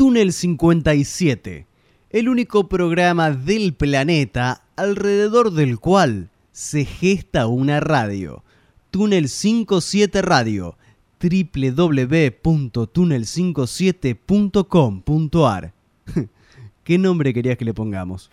Túnel 57, el único programa del planeta alrededor del cual se gesta una radio. Túnel 57 Radio, www.túnel57.com.ar. ¿Qué nombre querías que le pongamos?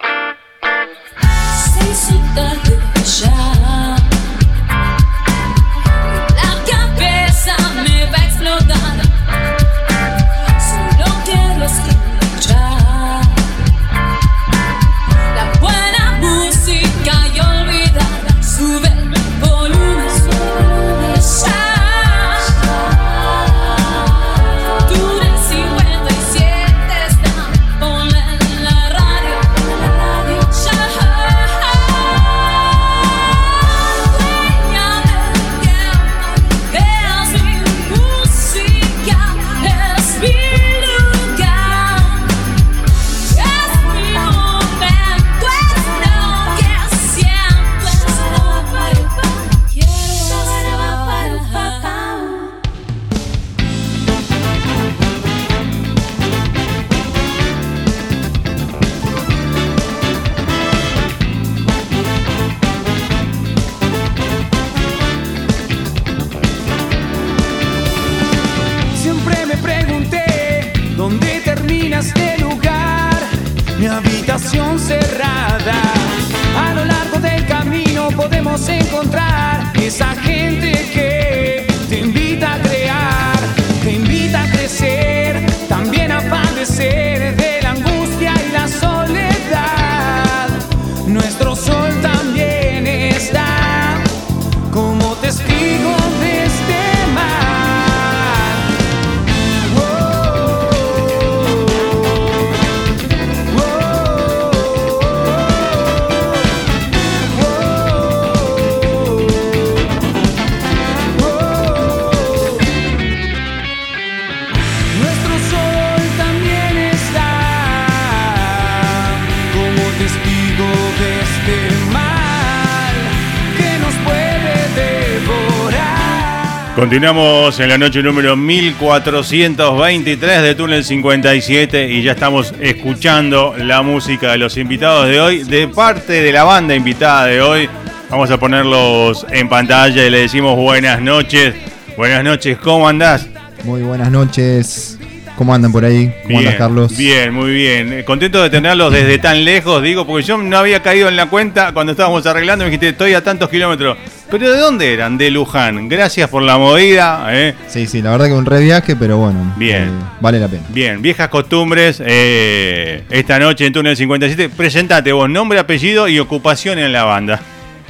Continuamos en la noche número 1423 de Túnel 57 y ya estamos escuchando la música de los invitados de hoy. De parte de la banda invitada de hoy, vamos a ponerlos en pantalla y le decimos buenas noches. Buenas noches, ¿cómo andás? Muy buenas noches. ¿Cómo andan por ahí? ¿Cómo andas, Carlos? Bien, muy bien. Contento de tenerlos desde tan lejos, digo, porque yo no había caído en la cuenta cuando estábamos arreglando. Me dijiste, estoy a tantos kilómetros. ¿Pero de dónde eran? De Luján. Gracias por la movida. ¿eh? Sí, sí, la verdad que un re viaje, pero bueno. Bien. eh, vale la pena. Bien, viejas costumbres. eh, esta noche en Túnel 57. Presentate vos, nombre, apellido y ocupación en la banda.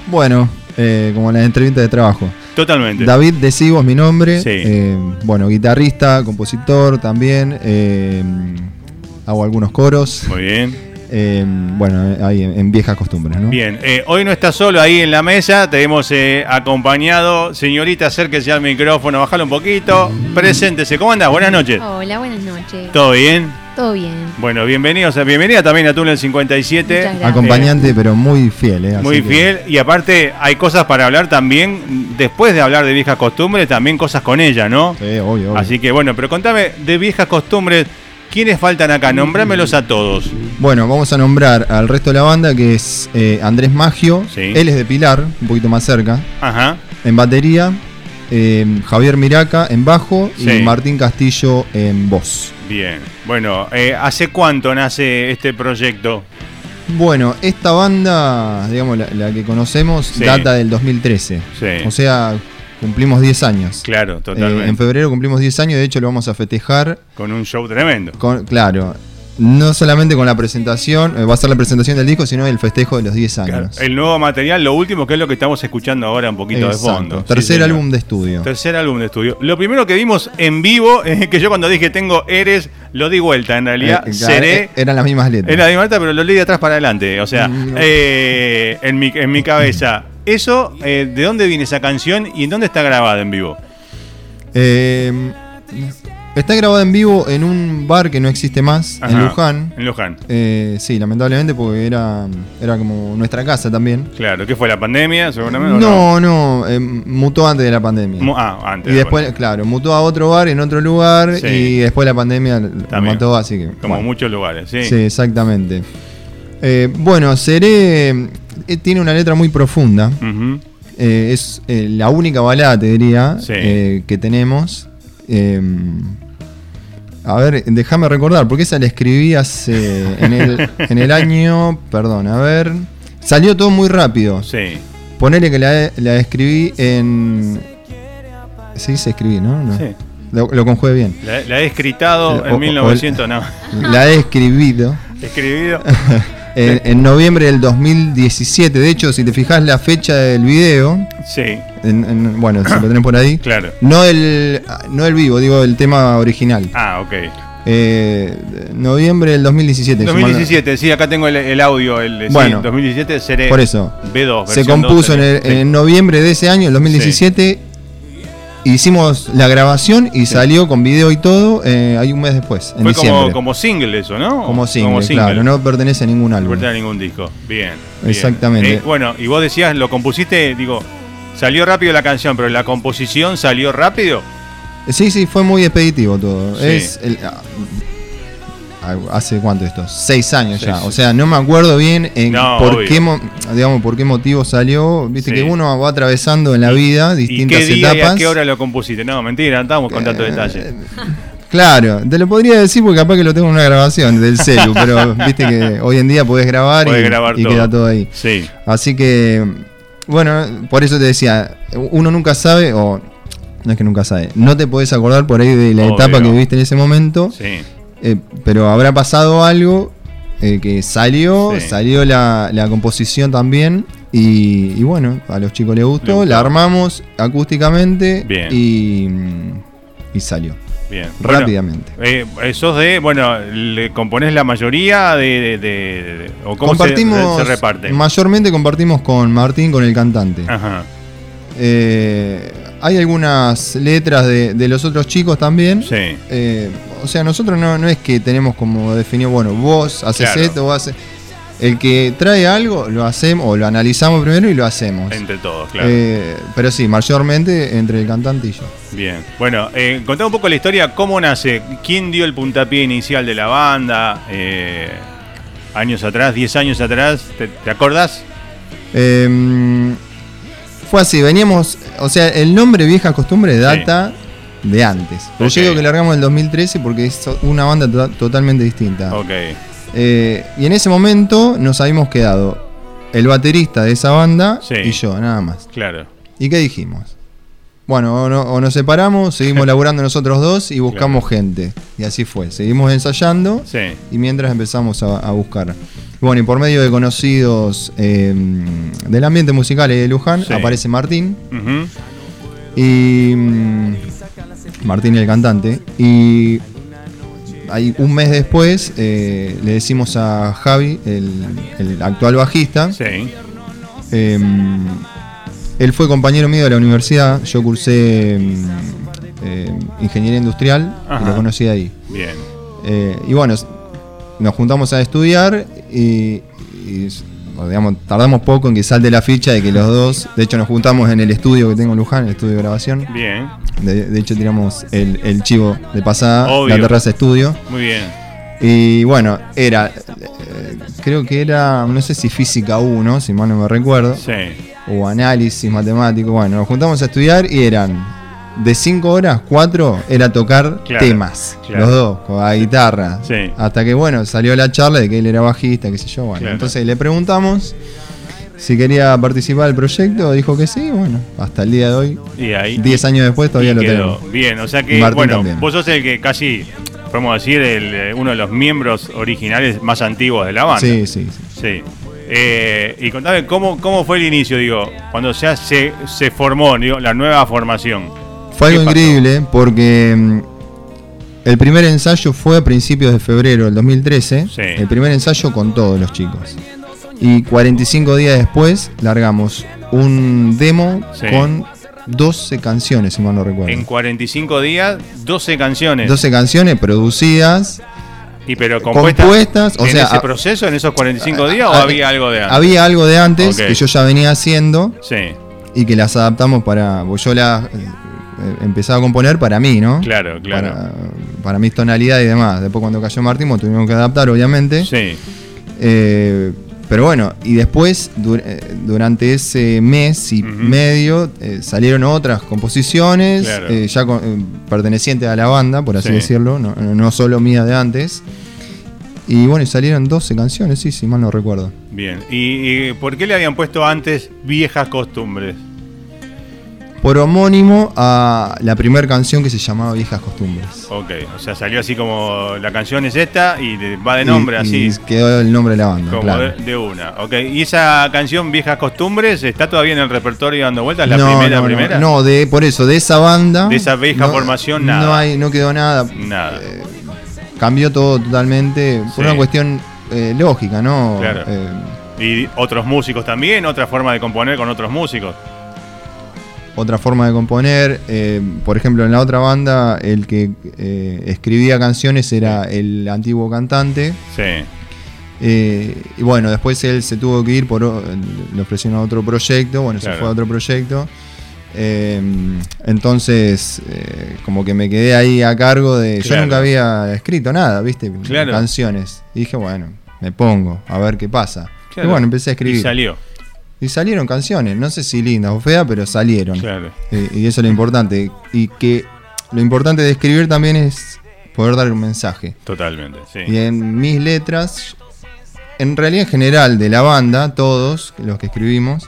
Bueno, eh, como en las entrevistas de trabajo. Totalmente. David Decigo es mi nombre. Sí. eh, bueno, guitarrista, compositor también. eh, hago algunos coros. Muy bien. Eh, bueno, ahí en, en viejas costumbres, ¿no? Bien, eh, hoy no está solo ahí en la mesa, te hemos eh, acompañado. Señorita, acérquese al micrófono, bájalo un poquito. Preséntese, ¿cómo andás? Buenas noches. Hola, buenas noches. ¿Todo bien? Todo bien. Bueno, bienvenidos, bienvenida también a Túnel 57. Muchas gracias. Acompañante, pero muy fiel, ¿eh? Así Muy que- fiel y aparte hay cosas para hablar también, después de hablar de viejas costumbres, también cosas con ella, ¿no? Sí, obvio, obvio. Así que bueno, pero contame de viejas costumbres, ¿quiénes faltan acá? Nombrámelos a todos. Bueno, vamos a nombrar al resto de la banda que es eh, Andrés Maggio. Sí. Él es de Pilar, un poquito más cerca. Ajá. En batería, eh, Javier Miraca en bajo Sí. y Martín Castillo en voz. Bien. Bueno, eh, ¿hace cuánto nace este proyecto? Bueno, esta banda, digamos, la, la que conocemos, Sí. data del 2013. Sí. O sea, cumplimos 10 años. Claro, Eh, totalmente. en febrero cumplimos 10 años, de hecho lo vamos a festejar Con un show tremendo. con, claro, no solamente con la presentación, eh, va a ser la presentación del disco, sino el festejo de los 10 años. El nuevo material, lo último que es lo que estamos escuchando ahora un poquito Exacto. de fondo. Tercer Sí, señor. álbum de estudio. Tercer álbum de estudio. Lo primero que vimos en vivo, es que yo cuando dije tengo Eres, lo di vuelta. En realidad, Eh, seré. eh, Eran las mismas letras. Era de Marta, pero lo leí de atrás para adelante. O sea, no. eh, en, mi, en mi cabeza. Eso, eh, ¿de dónde viene esa canción y en dónde está grabada en vivo? Eh, Está grabada en vivo en un bar que no existe más, en Luján. En Luján. Eh, sí, lamentablemente porque era, era como nuestra casa también. Claro, ¿qué fue la pandemia seguramente? No, no, eh, mutó antes de la pandemia. Mu- Ah, antes. y de después, claro, mutó a otro bar en otro lugar Sí. y después la pandemia lo mató, así que. Como bueno. muchos lugares, sí. Sí, exactamente. Eh, bueno, Seré tiene una letra muy profunda. Eh, es eh, la única balada, te diría, Sí. eh, que tenemos. Eh, a ver, déjame recordar, porque esa la escribí hace. en, el, en el año. Perdón, a ver. Salió todo muy rápido. Sí. Ponele que la, la escribí en. Se dice escribí, ¿no? No. Sí. Lo, lo conjugué bien. La, la he escritado O- o- en 1900, no. La he escribido. Escribido. En, en noviembre del 2017. De hecho, si te fijas la fecha del video, Sí, en- en- bueno, si lo tenés por ahí. claro. No el, no el vivo, digo el tema original. Ah, ok. Eh, noviembre del 2017. si mal no- 2017, sí, acá tengo el, el audio. El, sí, Bueno. 2017 seré Por eso. B2. Se compuso 2, en, el- sí. en noviembre de ese año, el 2017. Hicimos la grabación y salió con video y todo eh, ahí un mes después, en Fue diciembre. como, como single eso, ¿no? Como single, claro, no pertenece a ningún No álbum. pertenece a ningún disco. Bien. bien. Exactamente. Eh, bueno, y vos decías, lo compusiste, digo, salió rápido la canción, pero la composición salió rápido. Sí, sí, fue muy expeditivo todo. Sí. Es el- hace cuánto esto, seis años ya. O sea, no me acuerdo bien en No, por obvio. qué mo- digamos por qué motivo salió. Viste Sí. que uno va atravesando en la vida ¿Y distintas qué día y etapas. a qué hora lo compusiste? No, mentira, estábamos con tanto Eh, detalle. Claro, te lo podría decir porque capaz que lo tengo en una grabación del celu, pero viste que hoy en día podés grabar, Podés y, grabar y todo. queda todo ahí. Sí, Así que, bueno, por eso te decía, uno nunca sabe, o no es que nunca sabe, no te podés acordar por ahí de la Obvio. etapa que viviste en ese momento, sí. Eh, pero habrá pasado algo eh, que salió, Sí. salió la, la composición también. Y, y bueno, a los chicos les gustó, la armamos acústicamente Bien. Y, y salió Bien. Bueno, rápidamente. eh, sos de, bueno, le componés la mayoría de, de- de- de- o cómo compartimos, se, reparte. mayormente compartimos con Martín, con el cantante. Ajá. Eh, hay algunas letras de, de los otros chicos también. Sí. Eh, o sea, nosotros no, no es que tenemos como definido, bueno, vos haces Claro. esto, vos haces. El que trae algo, lo hacemos, o lo analizamos primero y lo hacemos. Entre todos, claro. Eh, pero sí, mayormente entre el cantante y yo. Bien. Bueno, eh, contá un poco la historia, cómo nace, quién dio el puntapié inicial de la banda, eh, años atrás, 10 años atrás, ¿te, te acordás? Eh, fue así, veníamos, o sea, el nombre Vieja Costumbre data de antes. Pero Ok. yo digo que largamos en el 2013 porque es una banda to- totalmente distinta. Ok. Eh, y en ese momento nos habíamos quedado el baterista de esa banda Sí. y yo, nada más. Claro. ¿Y qué dijimos? Bueno, o, no- o nos separamos, seguimos laburando nosotros dos y buscamos gente. Y así fue. Seguimos ensayando Sí. y mientras empezamos a, a buscar. Bueno, y por medio de conocidos eh, del ambiente musical de Luján, Sí. aparece Martín. Ujú. Y. Martín, el cantante. Y. Ahí, un mes después eh, le decimos a Javi, el, el actual bajista. Sí. eh, él fue compañero mío de la universidad. Yo cursé mm, eh, ingeniería industrial y lo conocí ahí. Bien. Eh, y bueno, nos juntamos a estudiar y, digamos, tardamos poco en que salte la ficha de que los dos, de hecho nos juntamos en el estudio que tengo en Luján, el estudio de grabación. Bien. De, de hecho tiramos el, el chivo de pasada, Obvio. la terraza estudio. Muy bien. Y bueno, era, eh, creo que era, no sé si física 1, si mal no me recuerdo, Sí. o análisis matemático. Bueno, nos juntamos a estudiar y eran de 5 horas, 4 era tocar Claro, temas, claro. los dos, con la guitarra. Sí. Hasta que bueno, salió la charla de que él era bajista, qué sé yo. Bueno, Claro. entonces le preguntamos si quería participar del proyecto, dijo que sí, bueno, hasta el día de hoy, Y ahí. 10 años después todavía lo tenemos. Bien, o sea que, Martín bueno, también. vos sos el que casi, podemos decir, el, eh, uno de los miembros originales más antiguos de la banda. Sí, sí, sí. Sí. Eh, y contame, ¿cómo, ¿cómo fue el inicio, digo, cuando ya se, se formó, digo, la nueva formación? Fue algo increíble porque mm, el primer ensayo fue a principios de febrero del 2013. Sí. El primer ensayo con todos los chicos. Y 45 días después largamos un demo Sí. con 12 canciones, si mal no recuerdo. En 45 días, 12 canciones. 12 canciones producidas. y pero compuestas, compuestas, o en sea, ese proceso, en esos 45 días, o a- había algo de antes. Había algo de antes que yo ya venía haciendo Sí, y que las adaptamos para. Pues yo las eh, empezaba a componer para mí, ¿no? claro, claro. Para, para mis tonalidades y demás. Después, cuando cayó Martín, pues, tuvimos que adaptar, obviamente. Sí, Eh, pero bueno, y después, dur- eh, durante ese mes y medio, eh, salieron otras composiciones, Claro. eh, ya con- eh, pertenecientes a la banda, por así Sí. decirlo, no, no solo mía de antes. Y bueno, y salieron 12 canciones, sí, si mal no recuerdo. bien. ¿Y, y por qué le habían puesto antes viejas costumbres? Por homónimo a la primera canción que se llamaba Viejas Costumbres. Ok, o sea, salió así como la canción es esta y va de nombre Y- así. y quedó el nombre de la banda, Como claro. de, de una, ok. ¿Y esa canción Viejas Costumbres está todavía en el repertorio dando vueltas? ¿La no, primera, no, no, primera? No, de, por eso, de esa banda. De esa vieja formación, nada. No, hay, no quedó nada. Nada. Eh, cambió todo totalmente por Sí. una cuestión eh, lógica, ¿no? Claro. Eh, Y otros músicos también, otra forma de componer con otros músicos. Otra forma de componer. eh, por ejemplo, en la otra banda, el que eh, escribía canciones era el antiguo cantante. Sí, eh, y bueno, después él se tuvo que ir por le ofrecieron otro proyecto, bueno, Claro. se fue a otro proyecto. Entonces, como que me quedé ahí a cargo de. Claro. Yo nunca había escrito nada, ¿viste? Claro. Canciones. Y dije, bueno, me pongo, a ver qué pasa. Claro. Y bueno, empecé a escribir. y salió. Y salieron canciones, no sé si lindas o feas, pero salieron. Claro. Eh, y eso es lo importante. Y que lo importante de escribir también es poder dar un mensaje. Totalmente, sí. Y en mis letras, en realidad en general de la banda, todos los que escribimos,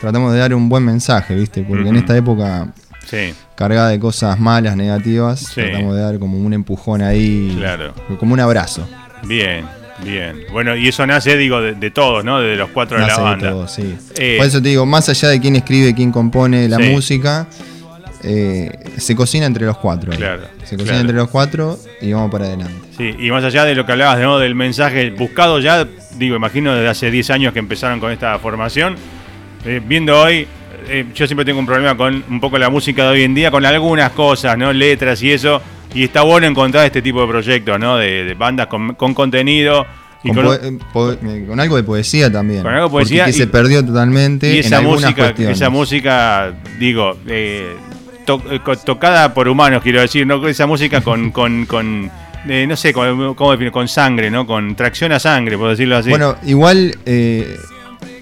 tratamos de dar un buen mensaje, ¿viste? Porque en esta época Sí, cargada de cosas malas, negativas, Sí. tratamos de dar como un empujón ahí, Claro. como un abrazo. bien, bien. Bueno, y eso nace, digo, de, de todos, ¿no? De los cuatro de la de banda. todo, sí. Eh, Por eso te digo, más allá de quién escribe, quién compone la Sí. música, eh, se cocina entre los cuatro. Claro, Se cocina claro. entre los cuatro y vamos para adelante. Sí, y más allá de lo que hablabas ¿no? del mensaje buscado ya, digo, imagino desde hace 10 años que empezaron con esta formación, eh, viendo hoy, eh, yo siempre tengo un problema con un poco la música de hoy en día, con algunas cosas, ¿no? Letras y eso, y está bueno encontrar este tipo de proyectos, ¿no? De, de bandas con, con contenido y Con, con, poe- eh, eh, con algo de poesía también. Con algo de poesía que y- se perdió totalmente y esa música, cuestiones. esa música, digo, eh, to- tocada por humanos, quiero decir, ¿no? Esa música con, con, con eh, no sé, con, ¿cómo definir? Con sangre, ¿no? Con tracción a sangre, por decirlo así. Bueno, igual eh,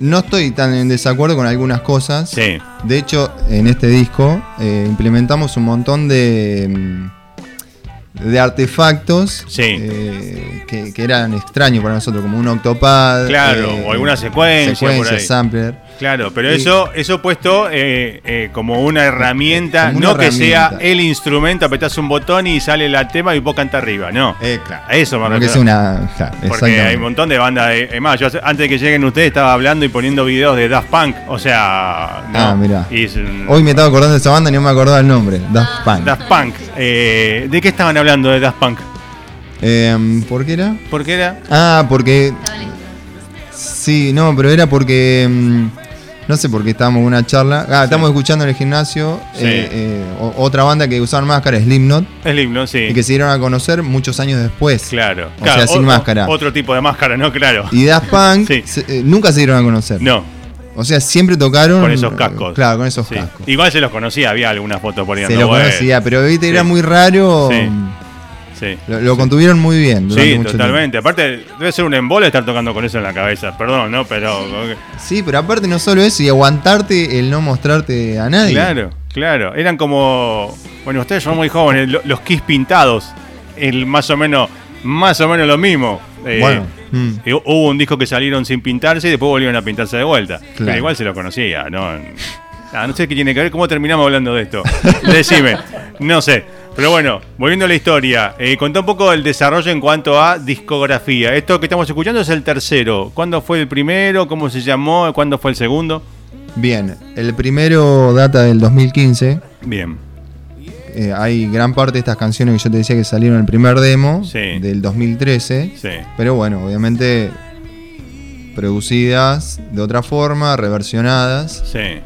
no estoy tan en desacuerdo con algunas cosas. sí, De hecho, en este disco implementamos un montón de, mm, de artefactos Sí. eh, que, que eran extraños para nosotros, como un octopad. Claro, eh, o alguna secuencia por ahí. sampler. Claro, pero Y- eso eso puesto eh, eh, como una herramienta, Como una no que sea el instrumento, apretás un botón y sale el tema y vos cantás arriba, no. Eh, claro. Eso me No que refiero. sea una. claro, Porque hay un montón de bandas. de- Es más, yo antes de que lleguen ustedes estaba hablando y poniendo videos de Daft Punk. O sea. ¿no? Ah, mirá. Y es, Hoy me estaba acordando de esa banda y no me acordaba el nombre. Daft Punk. Daft Punk. Eh, ¿De qué estaban hablando de Daft Punk? Eh, ¿Por qué era? ¿Por qué era? Ah, porque. Sí, no, pero era porque. No sé por qué estábamos en una charla. Ah, estamos escuchando en el gimnasio Sí. eh, eh, otra banda que usaban máscara, Slipknot, Slipknot, sí. y que se dieron a conocer muchos años después. Claro. O Claro, sea, sin o- máscara. Otro tipo de máscara, ¿no? Claro. Y Daft Punk Sí. se- eh, nunca se dieron a conocer. No, O sea, siempre tocaron. con esos cascos. Claro, con esos cascos. Igual se los conocía, había algunas fotos por ahí Se dando lo vueltas. conocía, pero viste, era muy raro. Sí. Sí. Lo, lo contuvieron muy bien. Sí, mucho totalmente. Aparte, debe ser un embole estar tocando con eso en la cabeza. Perdón, ¿no? Pero. Sí, pero aparte no solo eso, y aguantarte el no mostrarte a nadie. Claro, claro. Eran como. Bueno, ustedes son muy jóvenes, lo- los Kiss pintados. El más o menos. Más o menos lo mismo. Eh, Bueno, mm. Hubo un disco que salieron sin pintarse y después volvieron a pintarse de vuelta. Pero igual se lo conocía, ¿no? Ah, no sé qué tiene que ver. ¿Cómo terminamos hablando de esto? Decime. No sé. Pero bueno, volviendo a la historia, eh, contá un poco el desarrollo en cuanto a discografía. Esto que estamos escuchando es el tercero. ¿Cuándo fue el primero? ¿Cómo se llamó? ¿Cuándo fue el segundo? Bien, el primero data del 2015. Bien. Eh, hay gran parte de estas canciones que yo te decía que salieron en el primer demo Sí. del 2013. Sí. Pero bueno, obviamente producidas de otra forma, reversionadas. Sí.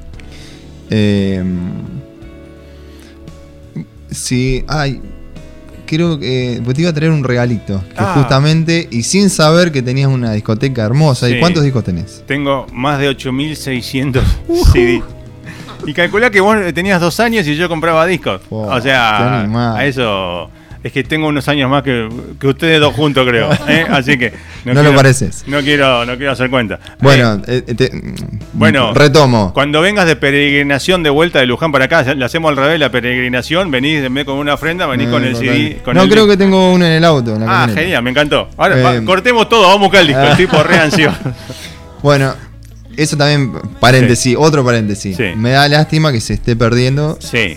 Eh, sí, ay, creo que pues te iba a traer un regalito. Que Ah. justamente, y sin saber que tenías una discoteca hermosa. Sí. ¿Y cuántos discos tenés? Tengo más de 8600 CD. Y calculá que vos tenías dos años y yo compraba discos. O sea, a eso. Es que tengo unos años más que, que ustedes dos juntos, creo. ¿eh? Así que. No lo quiero- pareces. No quiero, no quiero hacer cuenta. Bueno, eh, te- Bueno, retomo. Cuando vengas de peregrinación de vuelta de Luján para acá, le hacemos al revés la peregrinación, venís en vez con una ofrenda, venís Eh, con el. CD. Con no, el creo disco. que tengo uno en el auto. en la Ah, camioneta. genial, me encantó. Ahora Eh, va, cortemos todo, vamos a buscar el disco, el tipo re ansioso. Bueno, eso también, paréntesis, otro paréntesis. Sí. Me da lástima que se esté perdiendo Sí,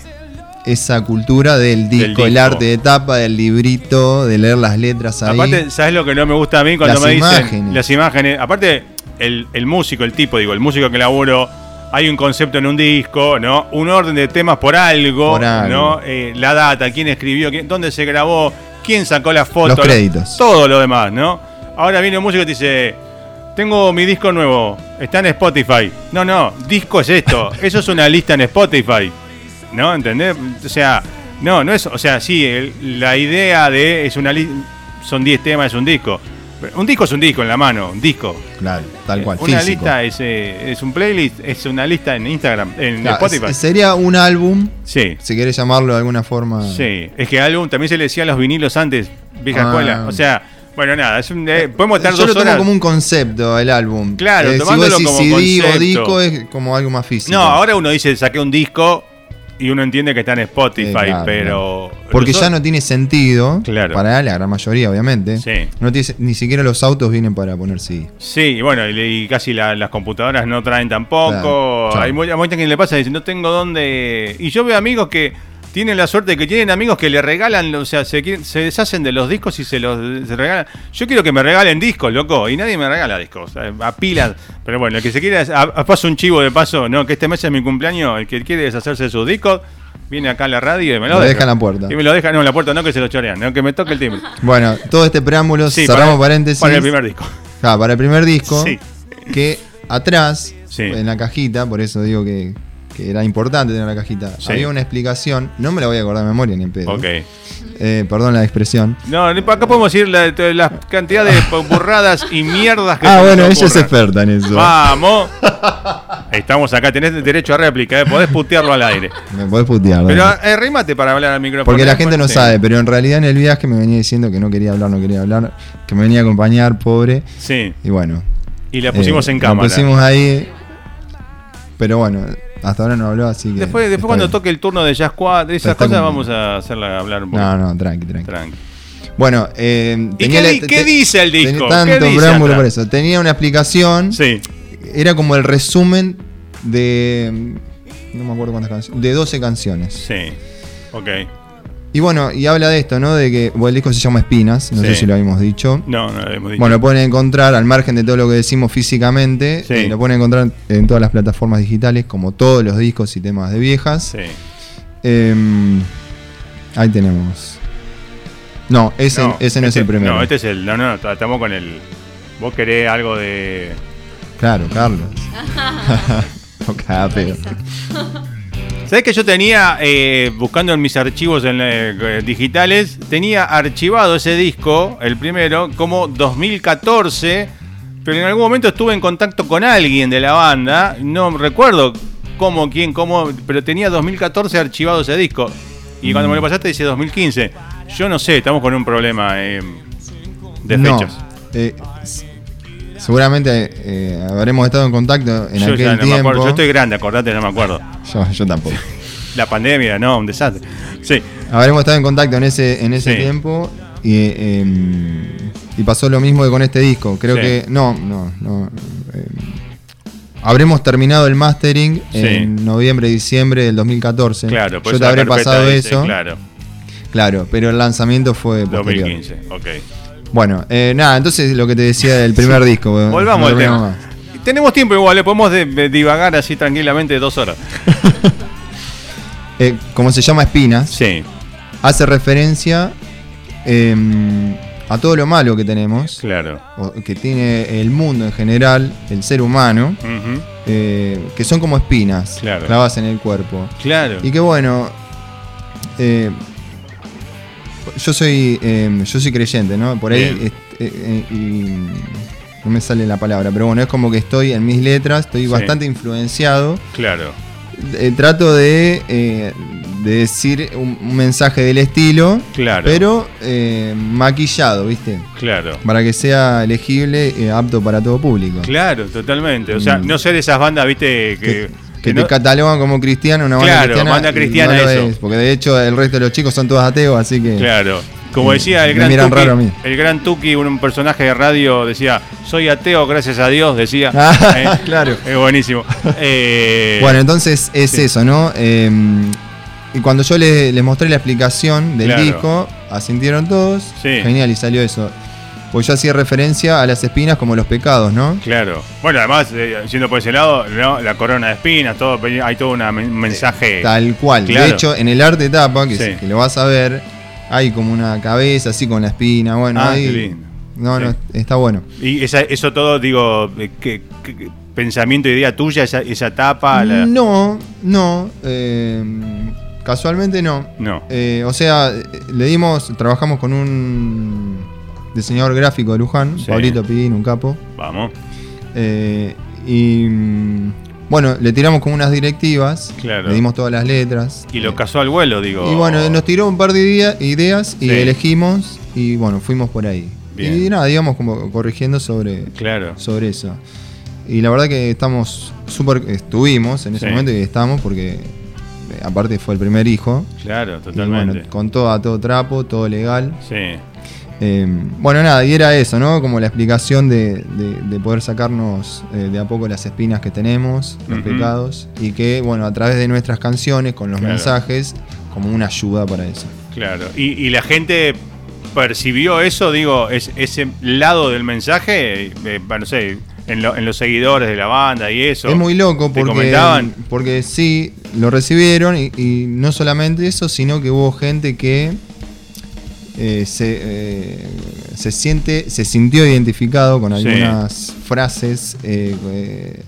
esa cultura del disco, el arte de tapa, del librito, de leer las letras ahí. Aparte, ¿sabes lo que no me gusta a mí cuando Las me dicen las imágenes? Aparte, el, el músico, el tipo, digo, el músico que laburo, hay un concepto en un disco, ¿no? Un orden de temas por algo, Por algo. ¿no? Eh, la data, quién escribió, quién- dónde se grabó, quién sacó la foto. Los créditos. Todo lo demás, ¿no? Ahora viene un músico y te dice, tengo mi disco nuevo, está en Spotify. No, no, disco es esto, eso es una lista en Spotify. ¿No? ¿Entendés? O sea, no, no es, o sea, sí, el- la idea de es una son 10 temas, es un disco. Un disco es un disco en la mano, un disco. Claro, tal cual. Una físico. lista es, eh, es un playlist, es una lista en Instagram, en Claro, Spotify. sería un álbum, sí, si querés llamarlo de alguna forma. sí. Es que álbum también se le decía a los vinilos antes, vieja Ah. escuela. O sea, bueno, nada, es un, eh, podemos estar Yo dos lo tomo horas. como un concepto, el álbum. Claro, Eh, si vos tomándolo decís como CD o concepto. disco es como algo más físico. No, ahora uno dice saqué un disco y uno entiende que está en Spotify, Eh, claro, pero. Porque ya no tiene sentido, Claro. para la gran mayoría, obviamente. Sí. No tiene, ni siquiera los autos vienen para poner CD. Sí, y bueno, y, y casi la- las computadoras no traen tampoco. Hay mucha, mucha gente que le pasa y dice, no tengo dónde. Y yo veo amigos que tienen la suerte de que tienen amigos que le regalan, o sea, se, se deshacen de los discos y se los se regalan. Yo quiero que me regalen discos, loco, y nadie me regala discos, eh, a pilas. Pero bueno, el que se quiera, a, a paso un chivo de paso, no, que este mes es mi cumpleaños, el que quiere deshacerse de sus discos, viene acá a la radio y me lo, Lo deja en la puerta. Y me lo deja, no, en la puerta no, que se lo chorean, no, que me toque el timbre. Bueno, todo este preámbulo, Sí, cerramos para- paréntesis. Para el primer disco. Ah, para el primer disco, Sí. que atrás, Sí. en la cajita, por eso digo que, que era importante tener la cajita, Sí. había una explicación, no me la voy a acordar de memoria ni en pedo. Ok. Eh, perdón la expresión. No, ni- acá podemos decir la, la cantidad de burradas y mierdas que Ah, bueno, ella es experta en eso. Vamos. Estamos acá, tenés derecho a réplica, ¿eh? podés putearlo al aire. Me podés putear. Pero eh, rímate para hablar al micrófono. Porque la ¿eh? gente no Sí. sabe, pero en realidad en el viaje me venía diciendo que no quería hablar, no quería hablar, que me venía a acompañar, pobre. Sí, Y bueno. y la pusimos eh, en la cámara. pusimos ahí. Pero bueno, hasta ahora no habló, así que. Después, después cuando bien. toque el turno de Jazz Squad, esas cosas como- vamos a hacerla hablar un poco. No, no, tranqui, tranqui. Tranqui. Bueno, eh, ¿Y qué di- qué dice el disco? Tanto ¿Qué dice preámbulo atrás? por eso. Tenía una explicación. Sí, Era como el resumen de. No me acuerdo cuántas canciones. De 12 canciones. sí. Ok. Y bueno, y habla de esto, ¿no? De que bueno, el disco se llama Espinas, no Sí. sé si lo habíamos dicho. No, no lo hemos dicho. Bueno, lo pueden encontrar al margen de todo lo que decimos físicamente. Sí. eh, lo pueden encontrar en todas las plataformas digitales, como todos los discos y temas de viejas. Sí. Em, ahí tenemos. No, ese no, ese no es este- el primero. No, este es el. No, no, no, estamos con el. Vos querés algo de. Claro, Carlos. no caga pedo. ¿Sabés que yo tenía, eh, buscando en mis archivos en, eh, digitales, tenía archivado ese disco, el primero, como 2014, pero en algún momento estuve en contacto con alguien de la banda, no recuerdo cómo, quién, cómo, pero tenía 2014 archivado ese disco. Y cuando me lo pasaste dice 2015. Yo no sé, estamos con un problema eh, de No, fechas. Seguramente eh, habremos estado en contacto en yo aquel ya no me tiempo. acuerdo. Yo estoy grande, acordate, no me acuerdo. yo, yo tampoco. La pandemia, no, un desastre. Sí, Habremos estado en contacto en ese, en ese Sí. tiempo y, eh, y pasó lo mismo que con este disco. Creo Sí. que. No, no, no. eh, habremos terminado el mastering Sí. en noviembre, diciembre del 2014. claro. por Yo te habré pasado eso. Claro, Claro, pero el lanzamiento fue posterior. 2015, ok. Bueno, eh, nada, entonces lo que te decía del primer disco. Volvamos al tema. más. Tenemos tiempo igual, le podemos de- de divagar así tranquilamente dos horas. Eh, como se llama Espinas, Sí, hace referencia eh, a todo lo malo que tenemos, Claro. que tiene el mundo en general, el ser humano, eh, que son como espinas Claro. clavadas en el cuerpo. Claro. Y que bueno, eh, yo soy eh, yo soy creyente, ¿no? Por ahí eh, eh, y no me sale la palabra, pero bueno, es como que estoy en mis letras, estoy Sí. bastante influenciado. Claro. Eh, trato de, de decir un, un mensaje del estilo, Claro. pero eh, maquillado, ¿viste? Claro. Para que sea legible, eh, apto para todo público. Claro, totalmente. O sea, Mm. no ser esas bandas, viste, que. que, que no- te catalogan como cristiano, una banda Claro, cristiana. banda y cristiana, no lo eso. es, porque de hecho el resto de los chicos son todos ateos, así que. Claro. Como Me- decía el gran Tuki, raro a mí. el gran Tuki, un personaje de radio, decía, soy ateo, gracias a Dios, decía. Ah, Eh, claro. Es buenísimo. Eh, Bueno, entonces es sí. eso, ¿no? Eh, y cuando yo les, les mostré la explicación del Claro. disco, asintieron todos. Sí. Genial, y salió eso. Pues yo hacía referencia a las espinas como los pecados, ¿no? Claro. Bueno, además, eh, siendo por ese lado, ¿no? la corona de espinas, todo, hay todo un mensaje. Tal cual. Claro. De hecho, en el arte tapa, que, Sí. que lo vas a ver, hay como una cabeza así con la espina. Bueno, Ah, ahí- qué lindo. No, no, está bueno. Y esa- eso todo, digo, eh, ¿qué, qué- qué pensamiento, idea tuya, esa, esa tapa? la- No, no. eh, casualmente no. No. Eh, o sea, eh, le dimos, trabajamos con un diseñador gráfico de Luján, Sí. Pablito Pidín, un capo. Vamos. eh, y mm, bueno, le tiramos como unas directivas, Claro. le dimos todas las letras. Y lo casó al vuelo, digo. y bueno, nos tiró un par de idea- ideas y Sí. elegimos y bueno, fuimos por ahí. Bien. Y nada, íbamos como corrigiendo sobre, Claro. sobre eso. Y la verdad que estamos súper, estuvimos en ese Sí. momento y estamos porque eh, aparte fue el primer hijo. Claro, Y totalmente. bueno, con todo a todo trapo, todo legal. Sí. Eh, bueno, nada, y era eso, ¿no? Como la explicación de, de- de poder sacarnos eh, de a poco las espinas que tenemos, los Ujú. pecados, y que, bueno, a través de nuestras canciones, con los Claro. mensajes, como una ayuda para eso. Claro. Y, y la gente percibió eso, digo, es, ese lado del mensaje, eh, no sé, en, lo- en los seguidores de la banda y eso. Es muy loco ¿Te porque, comentaban? porque sí, lo recibieron y, y no solamente eso, sino que hubo gente que eh, se, eh, se siente, se sintió identificado con Sí. algunas frases eh,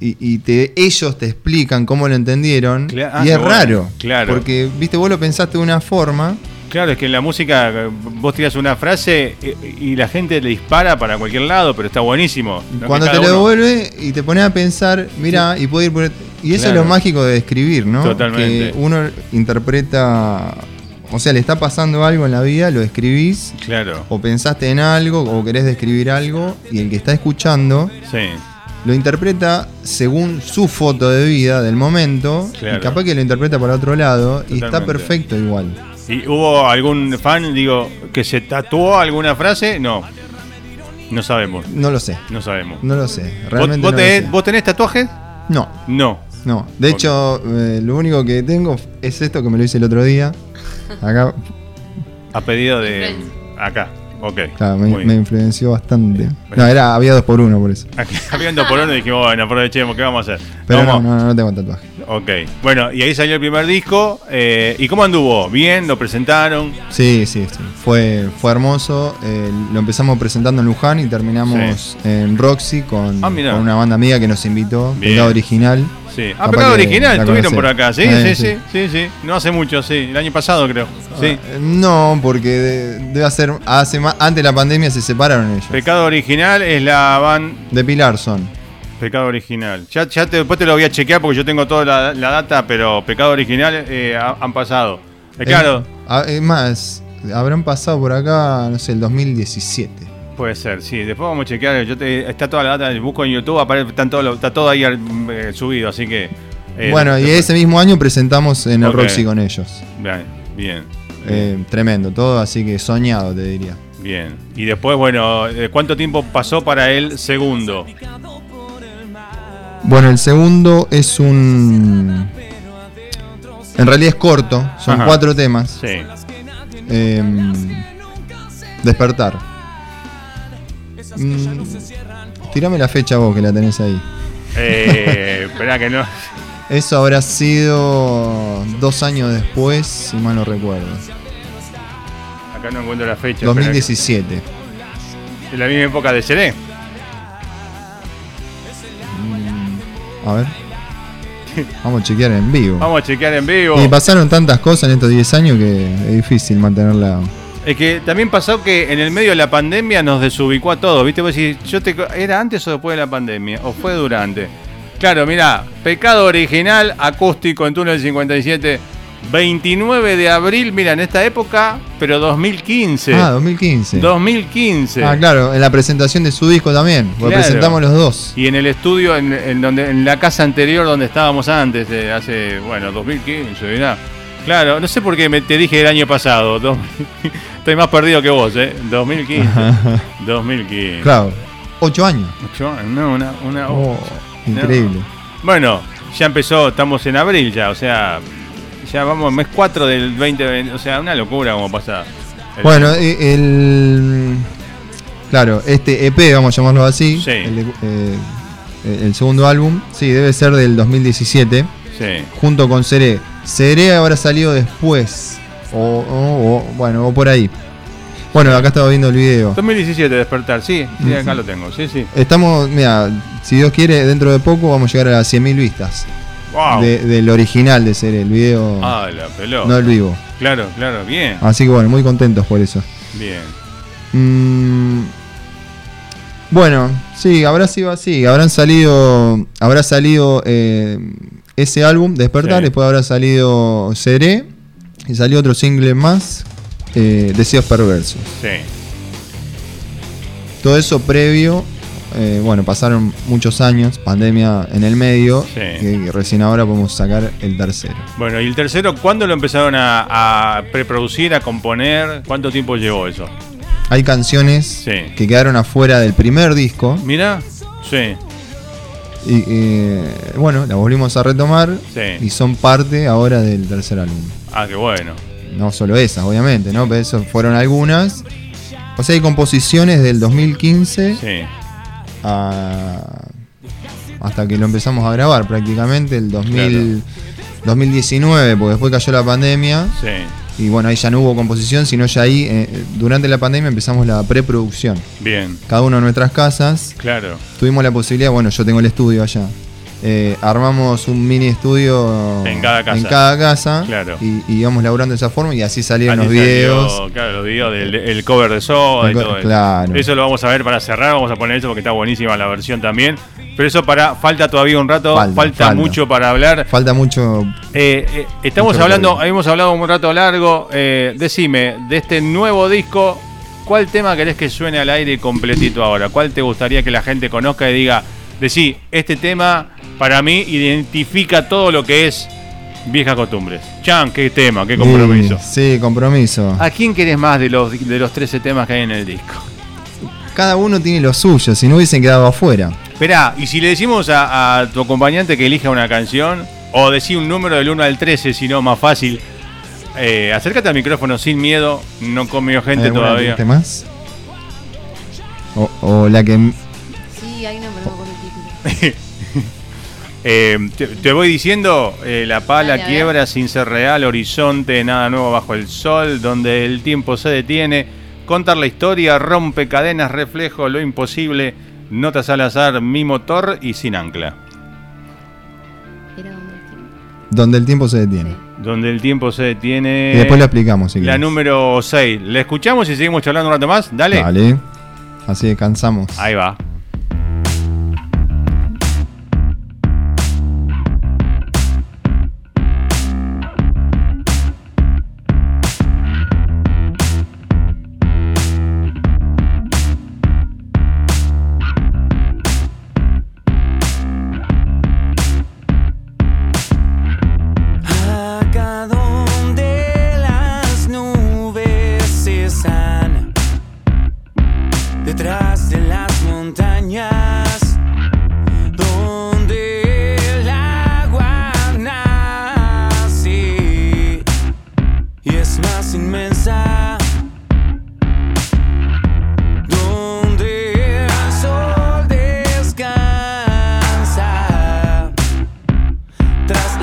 y, y te- ellos te explican cómo lo entendieron Cla- ah, y es bueno, raro, claro. porque viste vos lo pensaste de una forma Claro, es que en la música vos tiras una frase y la gente le dispara para cualquier lado, pero está buenísimo. ¿no? Cuando te lo uno- devuelve y te pones a pensar, mira, y puede ir por... Y eso Claro. es lo mágico de escribir, ¿no? Totalmente. Que uno interpreta, o sea, le está pasando algo en la vida, lo escribís, Claro, o pensaste en algo, o querés describir algo, y el que está escuchando sí. lo interpreta según su foto de vida del momento, Claro. y capaz que lo interpreta para otro lado, y está perfecto igual. ¿Y hubo algún fan, digo, que se tatuó alguna frase? No. No sabemos. No lo sé, No sabemos. no lo sé. ¿Vos, Realmente vos no tenés, sé. vos tenés tatuajes? No. No. No, de hecho, eh, lo único que tengo es esto que me lo hice el otro día. Acá, A pedido de. Acá. Ok. claro, me, influenció bastante. No, era, había dos por uno por eso. Aquí, Habiendo por uno dijimos, bueno, aprovechemos, ¿qué vamos a hacer? Pero no, no, no tengo tatuaje. Ok. Bueno, y ahí salió el primer disco. eh, ¿Y cómo anduvo? ¿Bien? ¿Lo presentaron? Sí, sí, sí. Fue, fue hermoso. eh, lo empezamos presentando en Luján y terminamos en Roxy con, Ah, con una banda amiga que nos invitó. Pecado Original. Sí. Ah, Pecado Original, estuvieron por acá. Sí, Eh, sí, sí, sí, sí. No hace mucho, sí. El año pasado creo. Sí. Eh, No, porque de- debe ser hace más, antes de la pandemia se separaron ellos. Pecado Original es la van de Pilar son. Pecado Original. Ya, ya te- después te lo voy a chequear porque yo tengo toda la, la data, pero Pecado Original eh, ha- han pasado. Eh, claro, ah, es más, habrán pasado por acá, no sé, el 2017. Puede ser, sí. Después vamos a chequear. Yo te- está toda la data, busco en YouTube, aparece, están todo está todo ahí eh, subido, así que. eh, bueno, y ese mismo año presentamos en el. Roxy con ellos. Bien, bien. Eh, tremendo, todo así que soñado, te diría. Bien. Y después, bueno, eh, ¿cuánto tiempo pasó para el segundo? Bueno, el segundo es un. En realidad es corto, son Ajá. cuatro temas. Sí. Eh, despertar. Mm, tirame la fecha vos que la tenés ahí. Eh, espera que no. Eso habrá sido dos años después, si mal no recuerdo. Acá no encuentro la fecha. pero 2017. Es la misma época de Seré. A ver. Vamos a chequear en vivo. Vamos a chequear en vivo. Y pasaron tantas cosas en estos 10 años que es difícil mantenerla. Es que también pasó que en el medio de la pandemia nos desubicó a todos, ¿viste? Vos decís, yo te... ¿era antes o después de la pandemia? ¿O fue durante? Claro, mirá, Pecado Original, acústico en Túnel 57, 29 de abril, mira, en esta época, pero 2015. Ah, 2015. 2015. Ah, claro, en la presentación de su disco también. Lo Claro. presentamos los dos. Y en el estudio, en, en donde, en la casa anterior donde estábamos antes, eh, hace, bueno, 2015, mirá. Claro, no sé por qué me, te dije el año pasado. dos- estoy más perdido que vos, ¿eh? 2015. 2015. Claro, 8 años. Ocho años, no, una, una- Oh, increíble. Bueno, ya empezó, estamos en abril ya, o sea, ya vamos, mes 4 del 2020, o sea, una locura como pasa. el- Bueno, eh, el. Claro, este EP, vamos a llamarlo así. Sí. El, eh, el segundo álbum, sí, debe ser del 2017. Sí. Junto con Seré. Seré habrá salido después. O, o- o- bueno, o por ahí. Bueno, acá estaba viendo el video. 2017 despertar, sí, sí, acá lo tengo, sí, sí. Estamos, mira, si Dios quiere, dentro de poco vamos a llegar a las 100.000 vistas. Wow. de- del original de Seré, el video, Ah, la pelota. no el vivo. Claro, claro, bien, Así que bueno, muy contentos por eso. bien. Mm, bueno, sí, habrá sido así. Habrán salido. Habrá salido eh, ese álbum, Despertar. Sí. Después habrá salido Seré. Y salió otro single más, eh, Deseos Perversos. Sí. Todo eso previo. eh, bueno, pasaron muchos años, pandemia en el medio. Sí. Y recién ahora podemos sacar el tercero. Bueno, y el tercero, ¿cuándo lo empezaron a, a preproducir, a componer? ¿Cuánto tiempo llevó eso? Hay canciones Sí. que quedaron afuera del primer disco. Mira, sí, Y eh, bueno, la volvimos a retomar. Sí. Y son parte ahora del tercer álbum. ah, qué bueno. No solo esas, obviamente, ¿no? Pero eso fueron algunas. O sea, hay composiciones del 2015 Sí, a- hasta que lo empezamos a grabar prácticamente, el 2000, 2019, porque después cayó la pandemia. sí, Y bueno, ahí ya no hubo composición, sino ya ahí, eh, durante la pandemia empezamos la preproducción. bien, Cada uno en nuestras casas. claro. Tuvimos la posibilidad, bueno, yo tengo el estudio allá. Eh, armamos un mini estudio En cada casa. en cada casa, Claro. y, y íbamos laburando de esa forma y así salían los salió, videos. claro, los videos del el cover de Soda y co- todo eso. claro. Eso lo vamos a ver para cerrar, vamos a poner eso porque está buenísima la versión también. Pero eso para falta todavía un rato, falta, Falta, falta. mucho para hablar. Falta mucho. Eh, eh, estamos Mucho hablando, recorrido. hemos hablado un rato largo. eh, decime, de este nuevo disco, ¿cuál tema querés que suene al aire completito ahora? ¿Cuál te gustaría que la gente conozca y diga, decí, este tema para mí identifica todo lo que es viejas costumbres? Chan, qué tema, qué compromiso. Sí, sí, compromiso. ¿A quién querés más de los, de los 13 temas que hay en el disco? Cada uno tiene lo suyo, si no hubiesen quedado afuera. Esperá, y si le decimos a, a tu acompañante que elija una canción, o decí un número del 1 al 13, si no, más fácil. Eh, acércate al micrófono sin miedo, no comió ¿Hay gente todavía. guste más? O, o la que. Sí, hay una, pero no el título. Eh, te, te voy diciendo, eh, la pala Dale, quiebra sin ser real, horizonte, nada nuevo bajo el sol, donde el tiempo se detiene, contar la historia, rompe cadenas, reflejo, lo imposible, notas al azar, mi motor y sin ancla. Era donde el tiempo. Donde el tiempo se detiene. Sí. Donde el tiempo se detiene. Y después lo explicamos, si La querés. número 6. ¿La escuchamos y seguimos charlando un rato más? Dale. Dale. Así descansamos. Ahí va.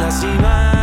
Tras la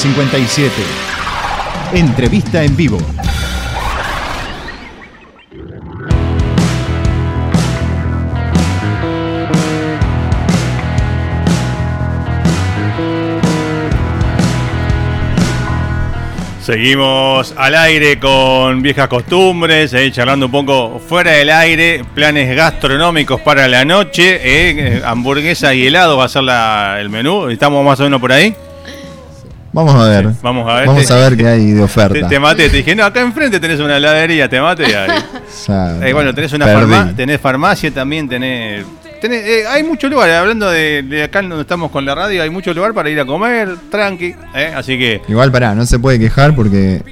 57. Entrevista en vivo. Seguimos al aire con viejas costumbres, eh, charlando un poco fuera del aire, planes gastronómicos para la noche, eh, hamburguesa y helado va a ser el menú. ¿Estamos más o menos por ahí? Vamos a ver. Vamos a ver. Vamos te, a ver qué hay de te, oferta. te maté, te dije, no, acá enfrente tenés una heladería, te maté. Eh, bueno, tenés una farma- tenés farmacia también, tenés... tenés- eh, hay mucho lugar, hablando de, de acá donde estamos con la radio, hay mucho lugar para ir a comer, tranqui, eh, así que... Igual pará, no se puede quejar porque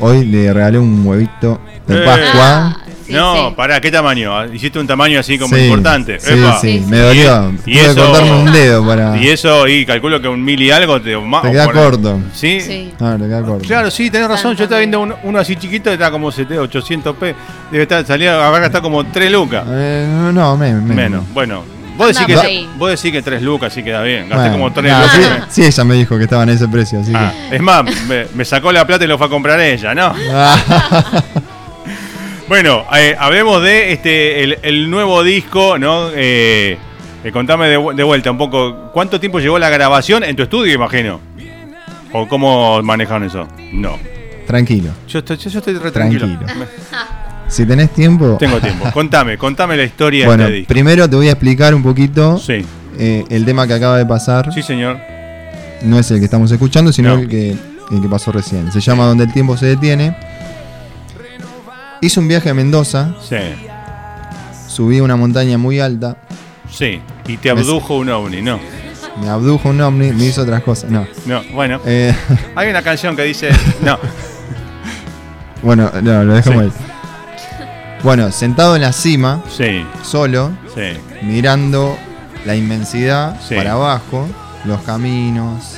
hoy le regalé un huevito de Eh. Pascua. Sí, no, sí. pará, ¿qué tamaño? Ah, Hiciste un tamaño así como Sí, importante. Sí, Epa. sí, me dolió. Y Tuve eso- cortarme un dedo para. Y eso, y calculo que un mil y algo te, Te queda por- corto. ¿Sí? Sí. Ah, te queda corto. Claro, sí, tenés razón. Yo estaba viendo uno, uno así chiquito, está como 700, 800 p. Debe estar, salía, habrá gastado como 3 lucas. Eh, no, menos. Menos. Bueno, vos decís, que, vos decís que 3 lucas, sí queda bien. Gasté Bueno, como 3 nah, lucas. sí, sí, ella me dijo que estaba en ese precio, así Ah, es más, me, me sacó la plata y lo fue a comprar ella, ¿no? Bueno, eh, hablemos de este el, el nuevo disco, ¿no? Eh, eh, contame de, vu- de vuelta un poco, ¿cuánto tiempo llevó la grabación en tu estudio, imagino? ¿O cómo manejaron eso? No. tranquilo. Yo estoy, yo estoy re tranquilo. Si tenés tiempo. Tengo tiempo. Contame, contame la historia Bueno, de este disco. primero te voy a explicar un poquito Sí, eh, el tema que acaba de pasar. sí, señor. No es el que estamos escuchando, sino No. el, que, el que pasó recién. Se llama Donde el tiempo se detiene. Hice un viaje a Mendoza, Sí, subí una montaña muy alta, sí. Y te abdujo un ovni, no. me abdujo un ovni, me hizo otras cosas. No. No, bueno. Eh, Hay una canción que dice. No. bueno, no, lo dejamos Sí. ahí. Bueno, sentado en la cima, Sí, solo, sí. mirando la inmensidad Sí. para abajo, los caminos,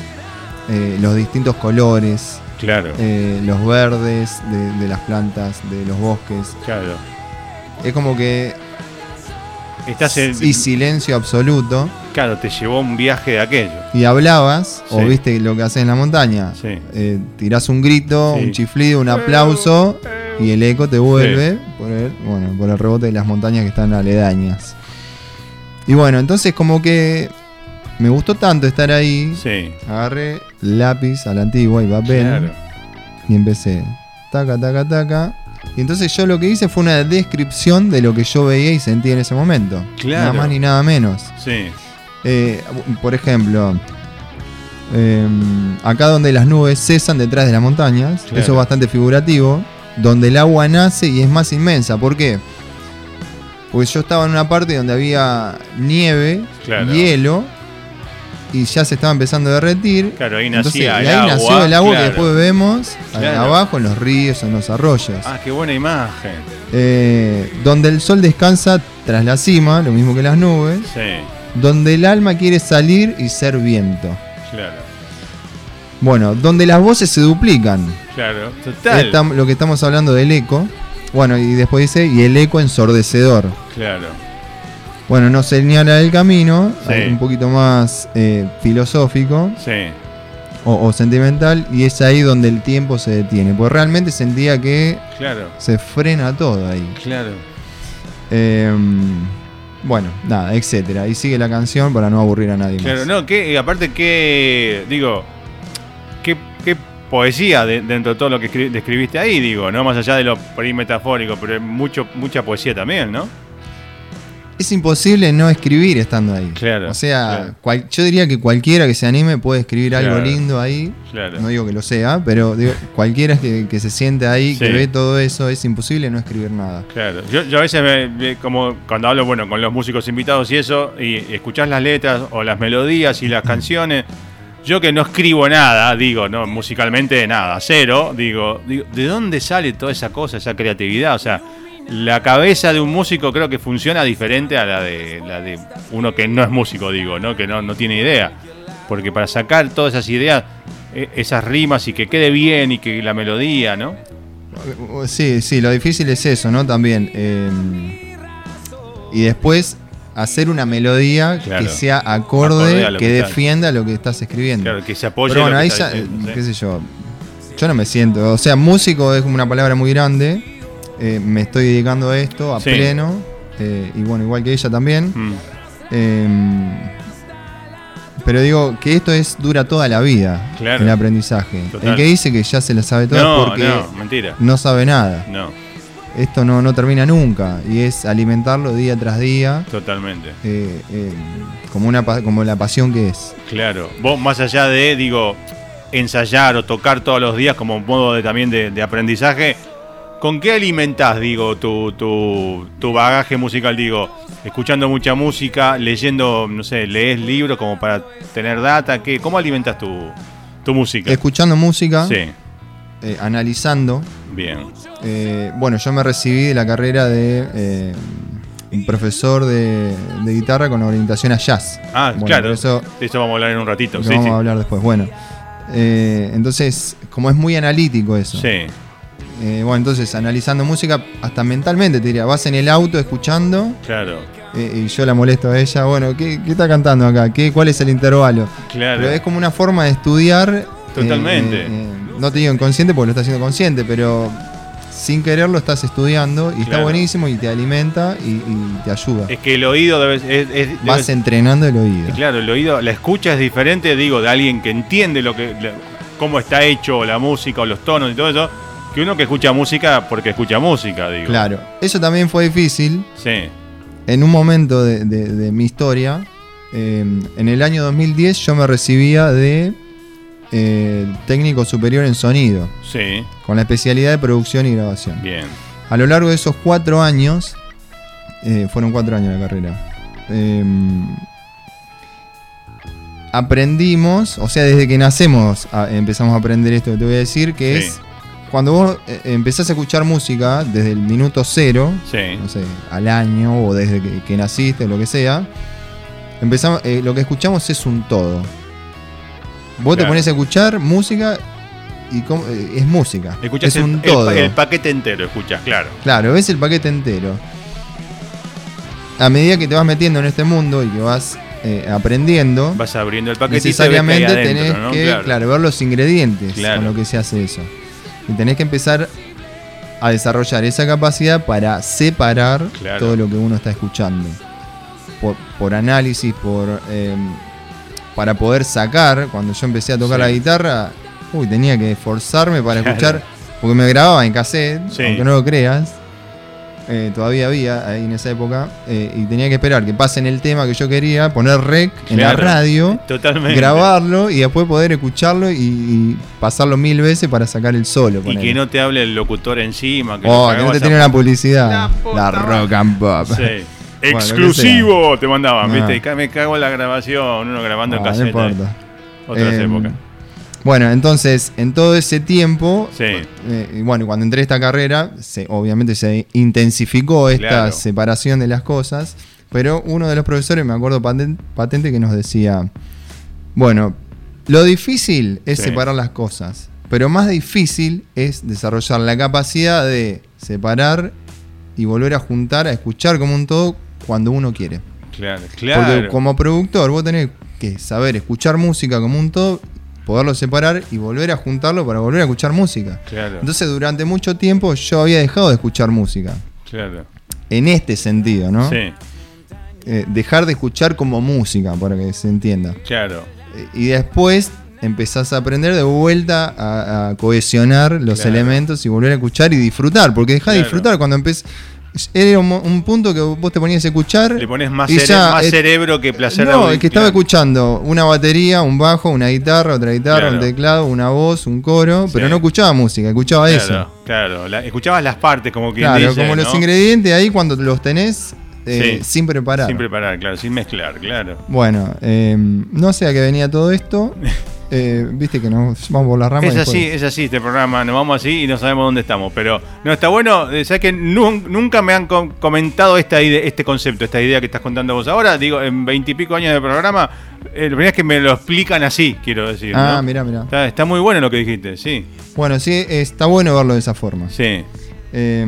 eh, los distintos colores, Claro, eh, los verdes de, de las plantas, de los bosques. claro. Es como que. Estás en. Y silencio absoluto. Claro, te llevó un viaje de aquello. Y hablabas, o viste lo que haces en la montaña. Sí. Eh, tirás un grito, Sí. un chiflido, un aplauso. Y el eco te vuelve por el, bueno, por el rebote de las montañas que están aledañas. Y bueno, entonces como que me gustó tanto estar ahí. Sí, Agarré lápiz a la antigua y papel. claro. Y empecé. Taca, taca, taca. Y entonces yo lo que hice fue una descripción de lo que yo veía y sentía en ese momento. Claro. Nada más ni nada menos. Sí, Eh, por ejemplo, em, acá donde las nubes cesan detrás de las montañas, Claro. eso es bastante figurativo, donde el agua nace y es más inmensa. ¿Por qué? Pues yo estaba en una parte donde había nieve, Claro. hielo, y ya se estaba empezando a derretir. claro, ahí Entonces, nacía y el ahí agua. nació el agua claro. que después vemos Claro. abajo en los ríos, en los arroyos. Ah, qué buena imagen. Eh, donde el sol descansa tras la cima, lo mismo que las nubes. Sí, Donde el alma quiere salir y ser viento. claro, Bueno, donde las voces se duplican. claro. Total. Lo que estamos hablando del eco. Bueno, y después dice, y el eco ensordecedor. Claro, Bueno, nos señala el camino, Sí. un poquito más eh, filosófico sí, o, o sentimental, y es ahí donde el tiempo se detiene. Porque realmente sentía que claro, se frena todo ahí. claro. Eh, bueno, nada, etcétera. Y sigue la canción para no aburrir a nadie Claro, más. no, que aparte que digo, ¿qué, qué poesía de- dentro de todo lo que escri- describiste ahí, digo, ¿no? Más allá de lo metafórico, pero mucho, mucha poesía también, ¿no? Es imposible no escribir estando ahí. Claro, O sea, claro. cual- yo diría que cualquiera que se anime puede escribir algo lindo ahí. Claro. No digo que lo sea, pero digo, cualquiera que, que se siente ahí, que ve todo eso, es imposible no escribir nada. Claro, yo, yo a veces me, me- como cuando hablo bueno con los músicos invitados y eso, y escuchás las letras o las melodías y las canciones, yo que no escribo nada, digo, no, musicalmente nada, cero, digo, digo, ¿de dónde sale toda esa cosa, esa creatividad? O sea, la cabeza de un músico creo que funciona diferente a la de la de uno que no es músico, digo, ¿no? Que no, no tiene idea. Porque para sacar todas esas ideas, e- esas rimas y que quede bien y que la melodía, ¿no? Sí, sí, lo difícil es eso, ¿no? También. eh, y después hacer una melodía Claro. que sea Acorde que, defienda lo que estás escribiendo. Claro, que se apoye Pero bueno, lo que ahí está ya, eh, diciendo, sí. qué sé yo. Yo no me siento. O sea, músico es como una palabra muy grande. Eh, me estoy dedicando a esto a Sí. pleno. eh, y bueno, igual que ella también. Mm. Eh, pero digo que esto es dura toda la vida. Claro. El aprendizaje. Total. El que dice que ya se la sabe toda No, porque no, mentira. no sabe nada. No, Esto no, no termina nunca. Y es alimentarlo día tras día. totalmente. eh, eh, como, una, como la pasión que es. Claro. Vos, más allá de, digo, ensayar o tocar todos los días como modo de, también de, de aprendizaje, ¿con qué alimentás, digo, tu, tu, tu bagaje musical? Digo, escuchando mucha música, leyendo, no sé, lees libros como para tener data. ¿qué, ¿Cómo alimentas tu, tu música? Escuchando música, Sí, eh, analizando. bien. Eh, bueno, yo me recibí de la carrera de eh, un profesor de, de guitarra con orientación a jazz. Ah, Bueno, claro. Eso De eso vamos a hablar en un ratito. Sí, vamos sí. a hablar después. Bueno, entonces, como es muy analítico eso. Sí, eh, bueno, entonces analizando música, hasta mentalmente te diría, vas en el auto escuchando claro. eh, y yo la molesto a ella, bueno, ¿qué, qué está cantando acá? ¿Qué, ¿Cuál es el intervalo? Claro. Pero es como una forma de estudiar. Totalmente. eh, eh, no te digo inconsciente porque lo estás haciendo consciente, pero sin quererlo estás estudiando y está buenísimo y te alimenta y, y te ayuda. Es que el oído debe, es, es- debe Vas entrenando el oído. Claro, el oído, la escucha es diferente, digo, de alguien que entiende lo que, cómo está hecho la música o los tonos y todo eso, que uno que escucha música porque escucha música, digo. Claro. Eso también fue difícil. Sí, En un momento de, de- de mi historia, eh, en el año 2010 yo me recibía de eh, técnico superior en sonido, sí, con la especialidad de producción y grabación. bien. A lo largo de esos cuatro años, eh, fueron cuatro años la carrera, aprendimos, o sea, desde que nacemos a- empezamos a aprender esto que te voy a decir, que Sí. es cuando vos eh, empezás a escuchar música desde el minuto cero, Sí, no sé, al año o desde que, que naciste, lo que sea, empezamos, eh, lo que escuchamos es un todo. Vos te pones a escuchar música y cómo- eh, es música. escuchas es un el todo. el paquete entero, escuchas, claro. Claro, ves el paquete entero. A medida que te vas metiendo en este mundo y que vas eh, aprendiendo, Vas abriendo el paquete necesariamente y hay tenés adentro, ¿no? que Claro. claro, ver los ingredientes Claro. con lo que se hace eso. Y tenés que empezar a desarrollar esa capacidad para separar Claro. todo lo que uno está escuchando. Por, por análisis, por eh, para poder sacar, cuando yo empecé a tocar Sí. la guitarra, uy, tenía que esforzarme para Claro. escuchar, porque me grababa en cassette, Sí. aunque no lo creas. Eh, todavía había ahí en esa época, eh, y tenía que esperar que pasen el tema que yo quería, poner rec en la radio, Totalmente. grabarlo y después poder escucharlo y, y pasarlo mil veces para sacar el solo. Y que no te hable el locutor encima. Que oh, que no te tiene una publicidad. La La, rock and pop. Sí. Bueno, Exclusivo te mandaban. ¿viste? Me cago en la grabación, uno grabando en Ah, no cassette. importa. Otras Eh, épocas. Bueno, entonces, en todo ese tiempo, Sí. eh, y bueno, cuando entré a esta carrera, se, obviamente se intensificó esta Claro. separación de las cosas, pero uno de los profesores, me acuerdo paten- patente, que nos decía, bueno, lo difícil es Sí. separar las cosas, pero más difícil es desarrollar la capacidad de separar y volver a juntar, a escuchar como un todo cuando uno quiere. Claro, Porque claro. como productor vos tenés que saber escuchar música como un todo, poderlo separar y volver a juntarlo para volver a escuchar música. Claro, Entonces durante mucho tiempo yo había dejado de escuchar música. claro. En este sentido, ¿no? Sí, Eh, dejar de escuchar como música, para que se entienda. claro. Eh, y después empezás a aprender de vuelta a, a cohesionar los Claro. elementos y volver a escuchar y disfrutar, porque dejás de disfrutar cuando empezás. Era un, un punto que vos te ponías a escuchar. Le pones más, y cere- ya, más eh, cerebro que placer No, que estaba claro. escuchando una batería, un bajo, una guitarra, otra guitarra, Claro. un teclado, una voz, un coro, pero no escuchaba música, escuchaba Claro, eso. claro. La- escuchabas las partes, como quien Claro, dice, como los ingredientes ahí cuando los tenés eh, Sí. sin preparar. Sin preparar, claro, sin mezclar, claro. Bueno, eh, no sé a qué venía todo esto. Eh, Viste que nos vamos por las ramas. Es así, después- es así este programa, nos vamos así y no sabemos dónde estamos. Pero no está bueno, eh, sabes que nun- nunca me han com- comentado esta ide- este concepto, esta idea que estás contando vos ahora. Digo, en veintipico años de programa, eh, la primera vez que me lo explican así, quiero decir. Ah, ¿no? mira, mira. Está, está muy bueno lo que dijiste, sí. Bueno, sí, está bueno verlo de esa forma. Sí. Eh,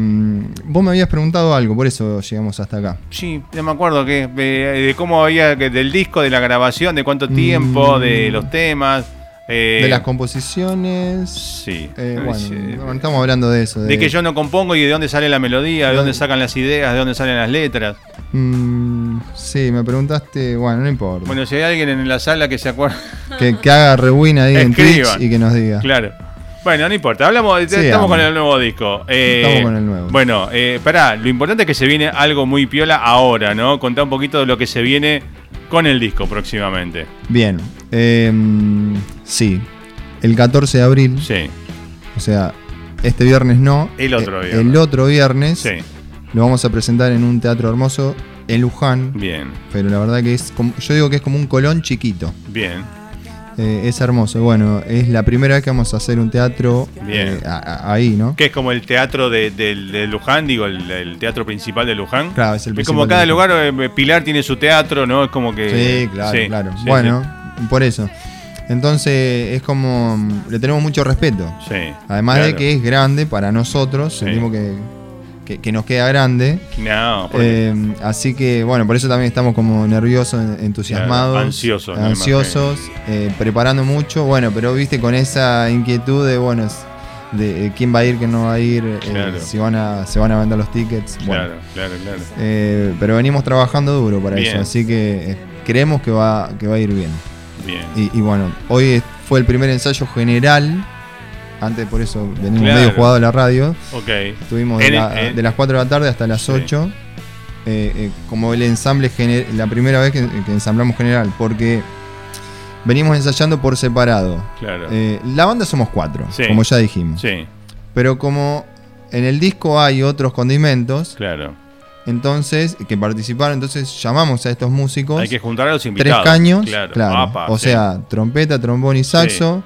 vos me habías preguntado algo, por eso llegamos hasta acá. Sí, no me acuerdo que de, de cómo había que del disco, de la grabación, de cuánto tiempo, Mm. de los temas. eh, de las composiciones. Sí. eh, bueno, sí. bueno, estamos hablando de eso. De que yo no compongo y de dónde sale la melodía, de dónde sacan las ideas, de dónde salen las letras. Mm, sí, me preguntaste. Bueno, no importa. Bueno, si hay alguien en la sala que se acuerda. que, que haga rewind ahí en. Twitch y que nos diga. Claro. Bueno, no importa. Hablamos, Sí, estamos con el nuevo disco. Eh, Estamos con el nuevo. Bueno, eh, pará, lo importante es que se viene algo muy piola ahora, ¿no? Contá un poquito de lo que se viene con el disco próximamente. Bien. eh, sí. El 14 de abril, Sí, o sea, este viernes no. El otro eh, viernes. El otro viernes sí, lo vamos a presentar en un teatro hermoso en Luján. bien, Pero la verdad que es como, yo digo que es como un colón chiquito. bien. Eh, es hermoso. Bueno, es la primera vez que vamos a hacer un teatro Bien. eh, a- a- ahí, ¿no? Que es como el teatro de, Luján, digo, el, el teatro principal de Luján. Claro, es el Es como cada lugar, eh, Pilar tiene su teatro, ¿no? Es como que. Sí, claro, sí, claro. sí, bueno, por eso. Entonces es como le tenemos mucho respeto. Sí. Además de que es grande para nosotros, sentimos que, que- que nos queda grande. No, Eh, así que bueno, por eso también estamos como nerviosos, entusiasmados, Claro, ansiosos, ansiosos, eh, preparando mucho. Bueno, pero viste con esa inquietud de bueno, de quién va a ir, quién no va a ir, eh, si van a, se van a vender los tickets. Bueno, claro, claro, claro. eh, pero venimos trabajando duro para Bien. eso, así que eh, creemos que va, que va a ir bien. Bien. Y, y bueno, hoy fue el primer ensayo general. Antes por eso venimos Claro. medio jugado a la radio. Ok. Estuvimos de, la- las 4 de la tarde hasta las Sí. 8. eh, eh, como el ensamble la primera vez que, que ensamblamos general, porque venimos ensayando por separado. Claro. Eh, la banda somos cuatro, Sí. como ya dijimos. sí, Pero como en el disco hay otros condimentos, claro. entonces, que participaron, entonces llamamos a estos músicos. Hay que juntar a los tres invitados. caños, Claro. o sí, sea, trompeta, trombón y saxo,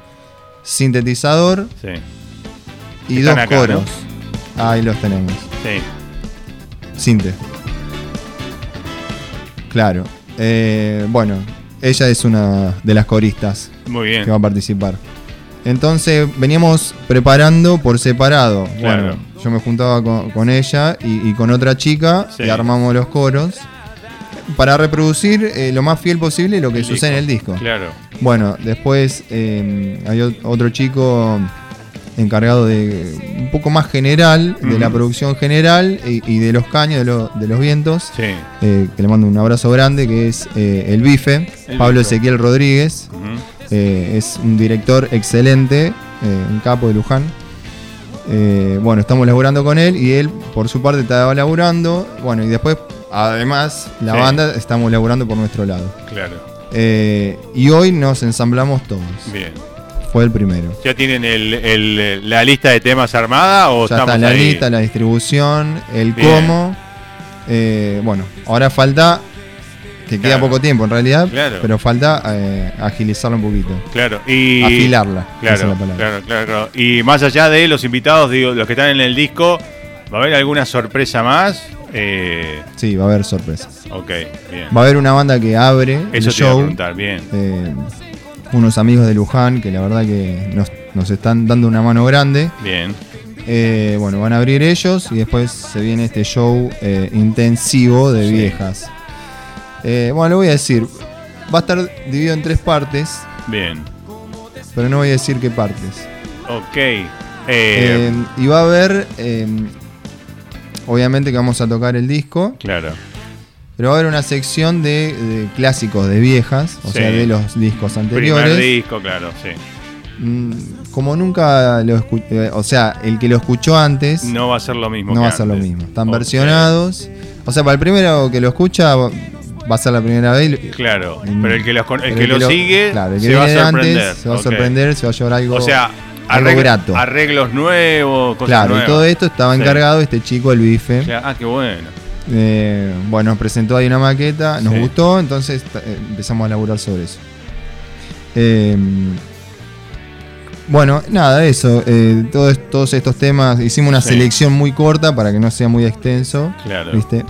sintetizador Sí, y Están dos acá, coros. Ahí los tenemos. sí. Sinte. Claro. Eh, bueno, ella es una de las coristas Muy bien. que va a participar. Entonces veníamos preparando por separado. Claro. Bueno, yo me juntaba con, con ella y, y con otra chica Sí. y armamos los coros para reproducir eh, lo más fiel posible lo que El sucede en el disco. Claro. Bueno, después eh, hay ot- otro chico encargado de un poco más general, de la producción general y, y de los caños, de, lo- de los vientos, Sí. eh, que le mando un abrazo grande, que es eh, el bife, El Pablo Bife. Ezequiel Rodríguez. Eh, es un director excelente, un capo de Luján. Bueno, estamos laburando con él y él por su parte estaba laburando. Bueno, y después, además, la Sí. banda estamos laburando por nuestro lado. Claro. Eh, y hoy nos ensamblamos todos. Bien. Fue el primero. ¿Ya tienen el, el- la lista de temas armada o Ya estamos está la ahí? lista, la distribución, el Bien. cómo. Eh, bueno, ahora falta, que queda poco tiempo en realidad, Claro. pero falta eh, agilizarla un poquito. Claro. Y... Afilarla. esa es Claro, la palabra. claro, claro, claro. Y más allá de los invitados, digo, los que están en el disco, ¿va a haber alguna sorpresa más? Eh, Sí, va a haber sorpresas. ok, bien. Va a haber una banda que abre Eso el te iba a show. preguntar, bien. eh, unos amigos de Luján que la verdad que nos, nos están dando una mano grande. Bien. Eh, bueno, van a abrir ellos y después se viene este show intensivo de Sí. viejas. Bueno, lo voy a decir. Va a estar dividido en tres partes, Bien. pero no voy a decir qué partes. Ok. Eh, Eh, y va a haber, eh, obviamente que vamos a tocar el disco, claro. Pero va a haber una sección de, de clásicos de viejas, o Sí. sea, de los discos Primer anteriores. disco, claro, sí. Mm, Como nunca lo escuché, o sea, el que lo escuchó antes no, No va a ser lo mismo. que va a ser lo mismo. Están versionados. O sea, para el primero que lo escucha va a ser la primera vez. Claro, Mm, pero el que, los el que lo, sigue claro, el que se va a sorprender. antes se va a sorprender, se va a llevar algo, O sea, algo arregl- grato. arreglos nuevos, cosas Claro, y nuevas. todo esto estaba Sí. encargado este chico, el bife. Claro, Ah, qué bueno. Eh, bueno, nos presentó ahí una maqueta, nos Sí. gustó, entonces eh, empezamos a laburar sobre eso. Eh, bueno, nada, eso. eh, todos, todos estos temas, hicimos una Sí. selección muy corta para que no sea muy extenso, Claro. ¿viste?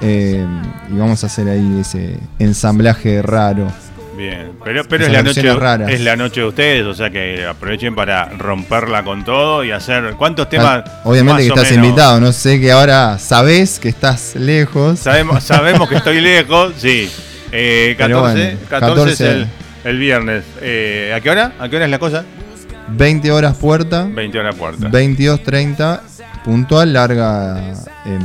Eh, y vamos a hacer ahí ese ensamblaje raro. Bien, pero, pero es la noche raras. es la noche de ustedes, o sea que aprovechen para romperla con todo y hacer cuántos temas. Obviamente que estás menos? invitado, no sé que ahora sabés que estás lejos. Sabemos, sabemos que estoy lejos, sí. Eh, 14, Pero bueno, 14, es 14. el, el viernes. Eh, ¿A qué hora? ¿A qué hora es la cosa? 20 horas puerta. 20 horas puerta. 22.30 puntual larga en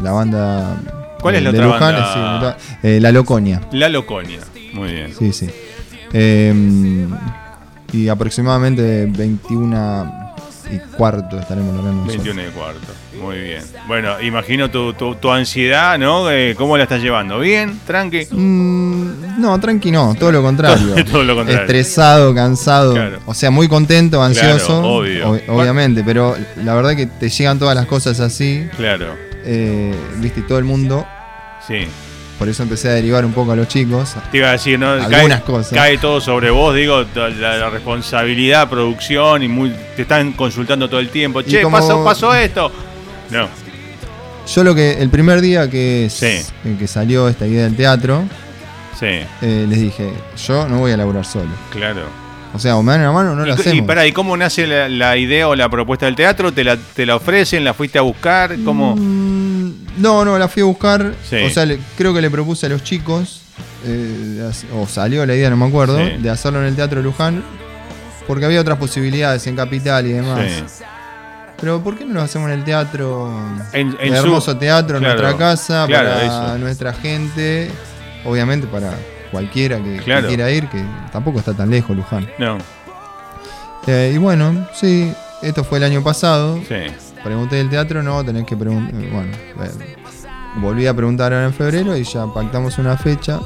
la banda ¿Cuál es la de otra Luján, banda? sí. Eh, la Loconia La Loconia. Muy bien. sí sí Eh, y aproximadamente 21 y cuarto estaremos nosotros. 21 y cuarto. Muy bien. Bueno, imagino tu, tu, tu ansiedad, ¿no? Eh, ¿Cómo la estás llevando? ¿Bien? ¿Tranqui? Mm, no, tranqui no, todo lo contrario. Todo lo contrario. Estresado, cansado, Claro. o sea, muy contento, ansioso, Claro, obvio. ob- obviamente, pero la verdad que te llegan todas las cosas así, Claro. eh, viste, y todo el mundo, Sí. Por eso empecé a derivar un poco a los chicos, Te iba a decir, ¿no? Algunas cae, cosas. Cae todo sobre vos, digo, la, la responsabilidad, producción, y muy, te están consultando todo el tiempo. Che, como- pasó, pasó esto. No, Yo lo que el primer día que, Sí. en que salió esta idea del teatro, sí, eh, les dije, yo no voy a laburar solo. claro. O sea, o me dan una mano o no y, la co- y hacemos. pará, ¿y cómo nace la, la idea o la propuesta del teatro? ¿Te la, ¿Te la ofrecen? ¿La fuiste a buscar? ¿Cómo? Mm, no, no, la fui a buscar. Sí. O sea, le- creo que le propuse a los chicos, eh, o salió la idea, no me acuerdo, Sí. de hacerlo en el Teatro de Luján, porque había otras posibilidades en Capital y demás. Sí. Pero ¿por qué no lo hacemos en el teatro? En- en el su- hermoso teatro, en claro, nuestra casa, claro, para eso. nuestra gente, obviamente para cualquiera que, que quiera ir, que tampoco está tan lejos Luján. No, Eh, y bueno, sí, esto fue el año pasado. sí. Pregunté del teatro, no, tenés que preguntar. Bueno, eh, volví a preguntar ahora en febrero y ya pactamos una fecha.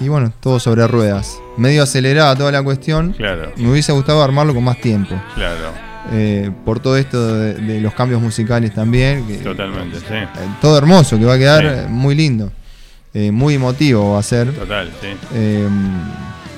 Y bueno, todo sobre ruedas. Medio acelerada toda la cuestión. Claro, Me hubiese gustado armarlo con más tiempo. claro. Eh, por todo esto de, de los cambios musicales también. que- Totalmente, sí. eh, todo hermoso, que va a quedar Sí. eh, muy lindo. Eh, muy emotivo va a ser. Total, sí. Eh,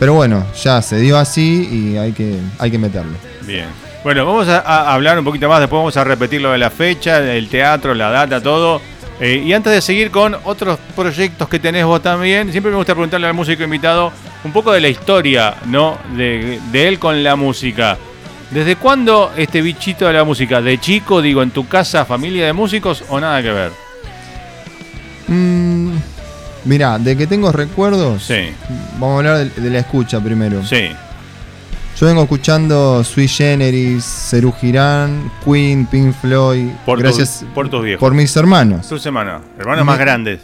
pero bueno, ya se dio así y hay que, hay que meterlo. Bien. Bueno, vamos a, a hablar un poquito más, después vamos a repetir lo de la fecha, el teatro, la data, todo. Eh, y antes de seguir con otros proyectos que tenés vos también, siempre me gusta preguntarle al músico invitado un poco de la historia, ¿no? De, de él con la música. ¿Desde cuándo este bichito de la música? ¿De chico, digo, en tu casa, familia de músicos o nada que ver? Mm, mirá, de que tengo recuerdos, Sí, vamos a hablar de, de la escucha primero. sí, Yo vengo escuchando Sui Generis, Cerú Girán, Queen, Pink Floyd, por, gracias tus, por tus viejos. por mis hermanos. tus hermanos, hermanos más grandes.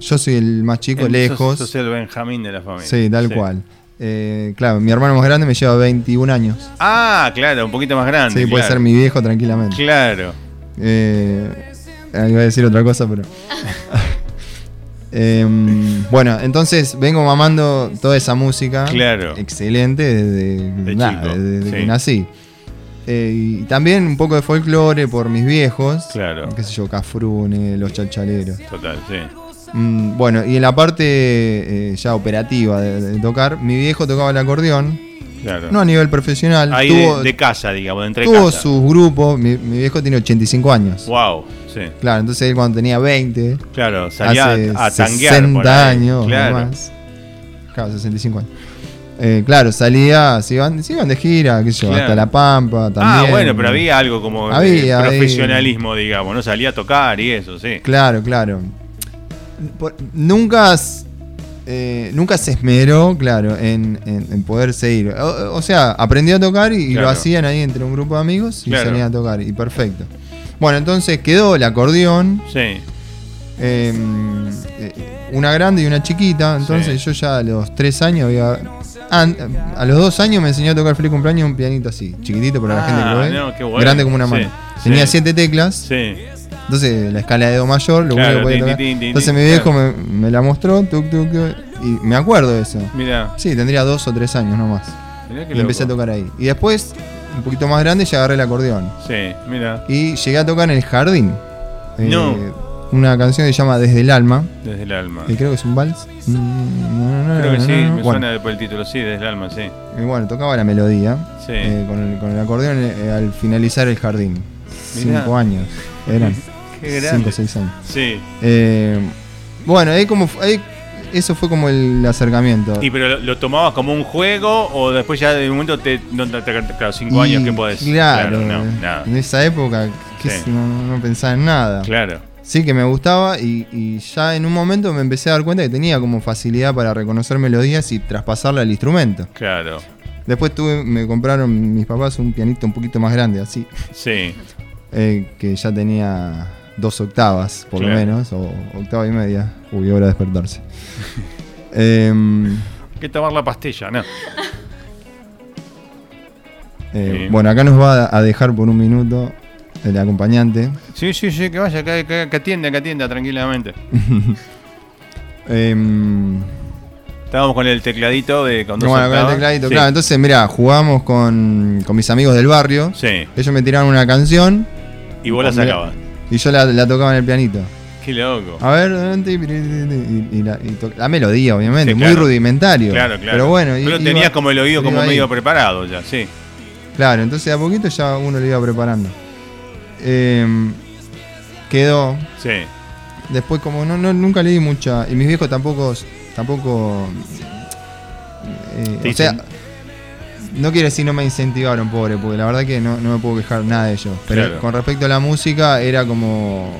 Yo soy el más chico, Sos- lejos. Sos el Benjamín de la familia. sí, tal cual. Eh, claro, mi hermano más grande me lleva 21 años. Ah, claro, un poquito más grande. Sí, puede ser mi viejo tranquilamente. Claro. Eh, iba a decir otra cosa, pero. Em, bueno, entonces vengo mamando toda esa música. Claro. Excelente desde, De nada, chico, desde sí. que nací. Eh, y también un poco de folclore por mis viejos. Claro. Qué sé yo, Cafrune, los chalchaleros. Total, sí. Mm, bueno, y en la parte eh, ya operativa de, de tocar, mi viejo tocaba el acordeón. Claro. No a nivel profesional. Ahí tuvo de, de casa, digamos, de entre tuvo casa. sus grupos. Mi, mi viejo tiene 85 años. Wow, sí. Claro, entonces él cuando tenía 20, Claro, salía hace a tanguear. 60 por ahí. años Claro. más. Claro, 65 años. Eh, claro, salía, se iban, se iban de gira, qué sé yo, Claro. hasta La Pampa también. Ah, bueno, pero había algo como de Había ahí- profesionalismo, digamos, ¿no? Salía a tocar y eso, sí. Claro, claro. Por- nunca, eh, nunca se esmeró, claro, en, en- en poder seguir. O, o sea, aprendió a tocar y, Claro. lo hacían ahí entre un grupo de amigos y Claro. salían a tocar. Y perfecto. Bueno, entonces quedó el acordeón. Sí, Eh, eh, una grande y una chiquita. Entonces Sí. yo ya a los tres años había. a los dos años me enseñó a tocar feliz cumpleaños un pianito así, chiquitito para la Ah, gente que lo ve. no, qué bueno. Grande como una mano. sí. Tenía siete teclas. Sí. Entonces la escala de Do mayor, lo Claro, único que podía tin, tocar. tin, Entonces mi viejo claro. me, me la mostró, tuc, tuc, tuc, y me acuerdo de eso. Mira. Sí, tendría dos o tres años nomás. Mirá Y empecé a tocar ahí. Y después, un poquito más grande, ya agarré el acordeón. Sí, mira. Y llegué a tocar en el jardín. Eh, No. Una canción que se llama Desde el Alma. Desde el alma. Que creo que es un vals. Mm, Creo que sí, me Bueno, suena por el título, sí, desde el alma, sí. y bueno, tocaba la melodía Sí. eh, con, el, con el acordeón eh, al finalizar el jardín. Mirá. Cinco años. Eran. Qué Cinco grande. o seis años. Sí. Eh, bueno, ahí como ahí, eso fue como el acercamiento. ¿Y pero lo, lo tomabas como un juego o después ya de un momento te, no, te- te- claro, cinco Y, años que podés? Claro, no, nada. en esa época Sí. no, no pensaba en nada. Claro. Sí que me gustaba y, y ya en un momento me empecé a dar cuenta que tenía como facilidad para reconocer melodías y traspasarla al instrumento. Claro. Después tuve, me compraron mis papás un pianito un poquito más grande, así, Sí. eh, que ya tenía dos octavas, por Claro. lo menos, o octava y media. Uy, hora de despertarse. Em, Hay que tomar la pastilla, ¿no? eh, Sí. Bueno, acá nos va a dejar por un minuto el acompañante. Sí, sí, sí, que vaya, que, que, que atienda, que atienda tranquilamente. Em, Estábamos con el tecladito de con dos bueno, con el tecladito, Sí. claro. Entonces, mira, jugamos con, con mis amigos del barrio. Sí. Ellos me tiraron una canción Y vos la sacabas. Y yo la, la tocaba en el pianito. Qué loco. A ver, y, y- la, y la melodía, obviamente, Sí, muy rudimentario. Claro, claro. Pero bueno, y- Pero iba- tenías como el oído como ahí. medio preparado ya, sí. Claro, entonces de a poquito ya uno lo iba preparando. Em, quedó. Sí. Después, como no, no- nunca le di mucha. Y mis viejos tampoco. tampoco eh, o sea, no quiero decir no me incentivaron, pobre, porque la verdad que no, no me puedo quejar nada de ellos. Pero Claro. con respecto a la música, era como.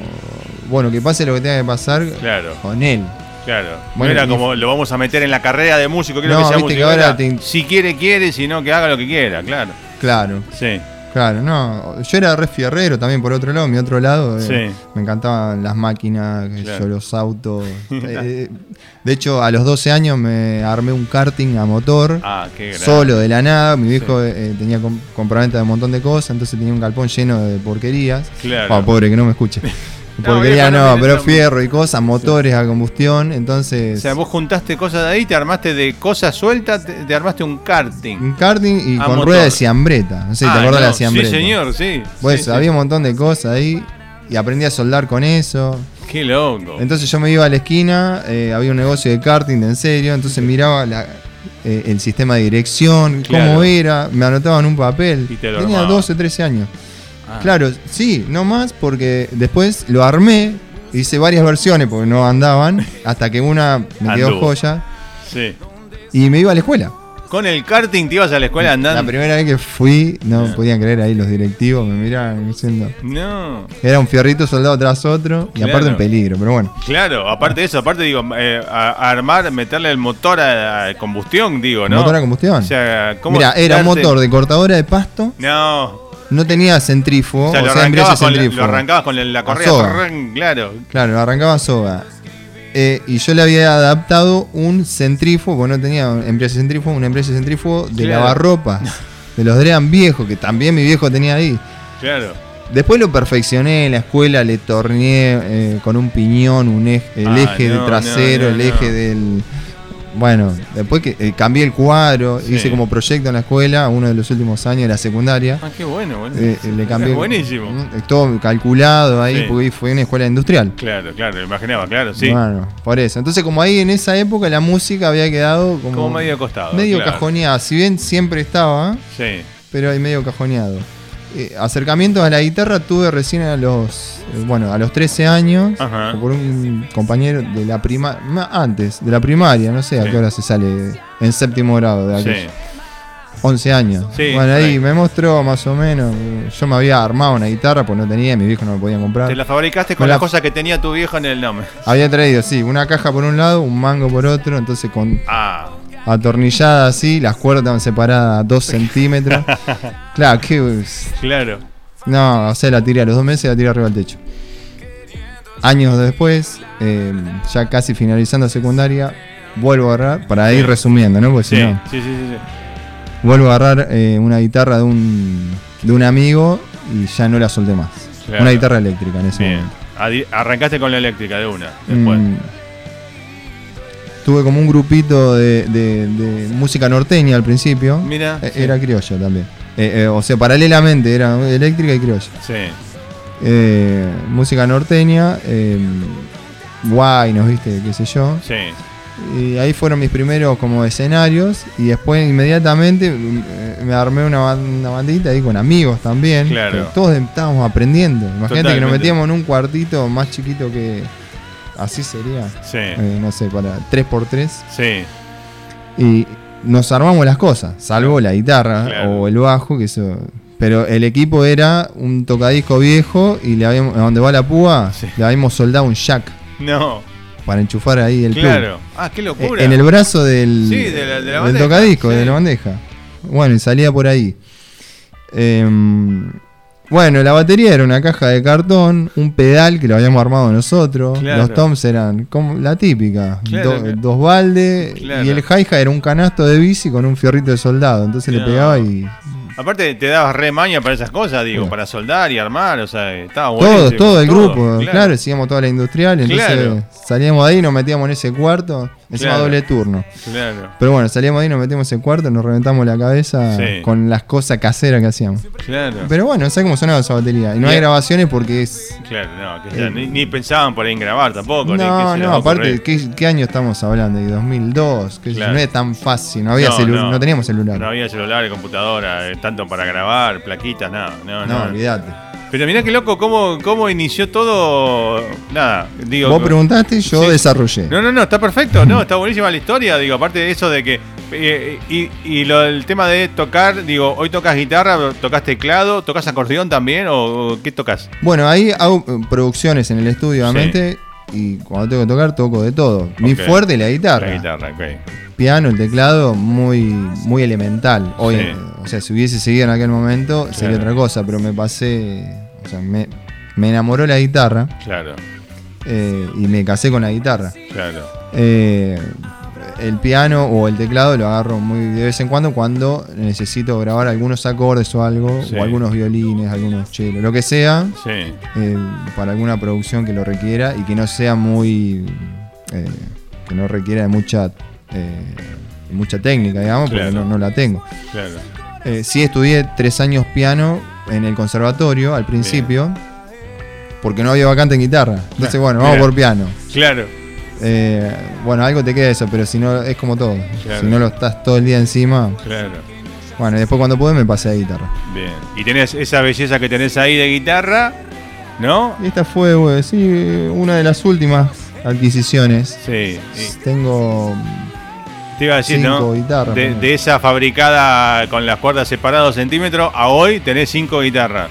Bueno, que pase lo que tenga que pasar Claro, con él. claro. Bueno, no era como lo vamos a meter en la carrera de músico, quiero No, que sea músico. te- Si quiere, quiere, si no, que haga lo que quiera, claro. Claro, Sí, claro, no. Yo era re fierrero también por otro lado, mi otro lado. eh, Sí. Me encantaban las máquinas, Claro. yo, los autos. Eh, de hecho, a los 12 años me armé un karting a motor. Ah, qué. Solo de la nada, mi viejo eh, tenía com- compraventa de un montón de cosas, entonces tenía un galpón lleno de porquerías. Claro. Ah, pobre, que no me escuche. Porquería no no, pero fierro y cosas, motores a combustión, entonces O sea, vos juntaste cosas de ahí, te armaste de cosas sueltas, te, te armaste un karting. un karting y con motor. rueda de ciambreta. No sé si Ah, te acordás de la ciambreta. Sí, señor, sí. Pues Sí, sí. había un montón de cosas ahí y aprendí a soldar con eso. Qué loco. Entonces yo me iba a la esquina, eh, había un negocio de karting de en serio, entonces miraba la- eh, el sistema de dirección, Claro. cómo era, me anotaba en un papel. Y te lo Tenía armaba. 12, 13 años. Ah, Claro, sí, no más porque después lo armé, hice varias versiones porque no andaban, hasta que una me quedó joya Sí. y me iba a la escuela. Con el karting te ibas a la escuela andando. La primera vez que fui, no Ah. podían creer ahí los directivos, me miraban diciendo. No. Era un fierrito soldado tras otro y Claro. aparte en peligro, pero bueno. Claro, aparte de eso, aparte digo, eh, a- armar, meterle el motor a, a combustión, digo, ¿no? ¿Motor a combustión? O sea, ¿cómo Mira, era un motor de cortadora de pasto, No, no tenía centrífugo, o o sea, sea, embrague arrancabas con, centrífugo. lo arrancabas con la correa, soga. claro. Claro, lo arrancaba soga. Eh, y yo le había adaptado un centrífugo, porque no tenía un embrague centrífugo, un embrague centrífugo de Claro. lavarropas, de los Drean viejos, que también mi viejo tenía ahí. Claro. Después lo perfeccioné en la escuela, le torneé eh, con un piñón, un eje, el Ah, eje no, del trasero, no, no, el eje del. Bueno, después que eh, cambié el cuadro, Sí. hice como proyecto en la escuela, uno de los últimos años de la secundaria. Ah, qué bueno, bueno. Eh, eh, le cambié. Es buenísimo. Mm, Todo calculado ahí, Sí. porque fue una escuela industrial. Claro, claro, lo imaginaba, claro, sí. Bueno, por eso. Entonces, como ahí en esa época la música había quedado como. Como medio acostado. medio claro. cajoneada. Si bien siempre estaba, Sí. pero ahí medio cajoneado. Eh, acercamientos a la guitarra tuve recién a los. eh, bueno, a los 13 años. Ajá. Por un compañero de la primaria. Antes, de la primaria, no sé a Sí. qué hora se sale. En séptimo grado de Sí. aquello. 11 años. Sí, bueno, ahí sí. me mostró más o menos. Yo me había armado una guitarra, pues no tenía, mi viejo no me podía comprar. Te la fabricaste con Me la- las cosas que tenía tu viejo en el nombre. Había traído, sí, una caja por un lado, un mango por otro, entonces con Ah, atornillada así, las cuerdas estaban separadas a 2 centímetros. claro, claro. No, o sea, la tiré a los dos meses, la tiré arriba del techo. años después, eh, ya casi finalizando secundaria, vuelvo a agarrar, para ir resumiendo, ¿no? Porque Sí, si no, sí, sí, sí, vuelvo a agarrar eh, una guitarra de un, de un amigo y ya no la solté más. Claro. Una guitarra eléctrica en ese Bien. momento. Arrancaste con la eléctrica de una. Después. Mm, tuve como un grupito de, de- de música norteña al principio. Mira. Eh, sí. Era criolla también. Eh, eh, o sea, paralelamente era eléctrica y criolla. Sí. Eh, música norteña, eh, guaynos, viste, qué sé yo. Sí. Y ahí fueron mis primeros como escenarios. Y después inmediatamente me armé una, una bandita ahí con amigos también. Claro. Todos estábamos aprendiendo. Imagínate que nos metíamos en un cuartito más chiquito que. Así sería. Sí. eh, no sé, para 3x3. Sí. Y nos armamos las cosas, salvo la guitarra Claro. o el bajo, que eso. Pero el equipo era un tocadisco viejo y le habíamos, donde va la púa, Sí. le habíamos soldado un jack No. para enchufar ahí el plug. Claro. Ah, qué Eh, locura. En el brazo del, Sí, de la- de la del tocadisco, sí. de la bandeja. Bueno, y salía por ahí. Em, bueno, la batería era una caja de cartón, un pedal que lo habíamos armado nosotros. Claro. Los toms eran como la típica, Claro, do- claro. dos baldes Claro. y el hi-hat era un canasto de bici con un fierrito de soldado. Entonces le pegaba y Aparte, te dabas re maña para esas cosas, digo, Claro. para soldar y armar, o sea, estaba bueno. todos, todo el grupo, claro. hacíamos toda la industrial, entonces Claro. salíamos de ahí, nos metíamos en ese cuarto, encima Claro. doble turno. Claro, Pero bueno, salíamos de ahí, nos metimos en cuarto, nos reventamos la cabeza Sí. con las cosas caseras que hacíamos. claro. Pero bueno, ¿sabes cómo sonaba esa batería? Y no hay grabaciones porque es. Claro, no, que ya ni, ni pensaban por ahí en grabar tampoco. No, no, aparte. ¿qué, qué año estamos hablando? ¿De 2002? Que Claro. No es tan fácil, no, había no. no teníamos celular. No había celular, computadora, eh, tanto para grabar, plaquitas, nada. No, no, no. olvídate. Pero mirá qué loco cómo, cómo inició todo. Nada, digo. Vos preguntaste, yo Sí. desarrollé. No, no, no, está perfecto, no, está buenísima la historia, digo, aparte de eso de que, eh, y, y lo, el tema de tocar, digo, hoy tocas guitarra, tocas teclado, tocas acordeón también, o, o qué tocas? Bueno, ahí hago eh, producciones en el estudio, obviamente. Y cuando tengo que tocar, toco de todo. Mi Ok. fuerte es la guitarra. La guitarra, ok. Piano, el teclado, muy, muy elemental. Hoy, Sí. o sea, si hubiese seguido en aquel momento, sería otra cosa. Pero me pasé. O sea, me, me enamoró la guitarra. Claro, eh, y me casé con la guitarra. claro, Eh, el piano o el teclado lo agarro muy de vez en cuando cuando necesito grabar algunos acordes o algo, Sí. o algunos violines, algunos chelos, lo que sea, sí, eh, para alguna producción que lo requiera y que no sea muy. eh, que no requiera de mucha. eh, mucha técnica, digamos, porque no, no la tengo. claro, sí estudié tres años piano en el conservatorio al principio, porque no había vacante en guitarra. Entonces, bueno, vamos Mira. por piano. claro, Eh, bueno, algo te queda eso, pero si no, es como todo. Claro. Si no lo estás todo el día encima. claro, Bueno, y después cuando pude me pasé a guitarra. bien. Y tenés esa belleza que tenés ahí de guitarra, ¿no? Esta fue, güey, sí, una de las últimas adquisiciones. Sí, sí. Tengo. Te iba a decir, Cinco ¿no? guitarras, de, de esa fabricada con las cuerdas separadas centímetros a hoy tenés cinco guitarras.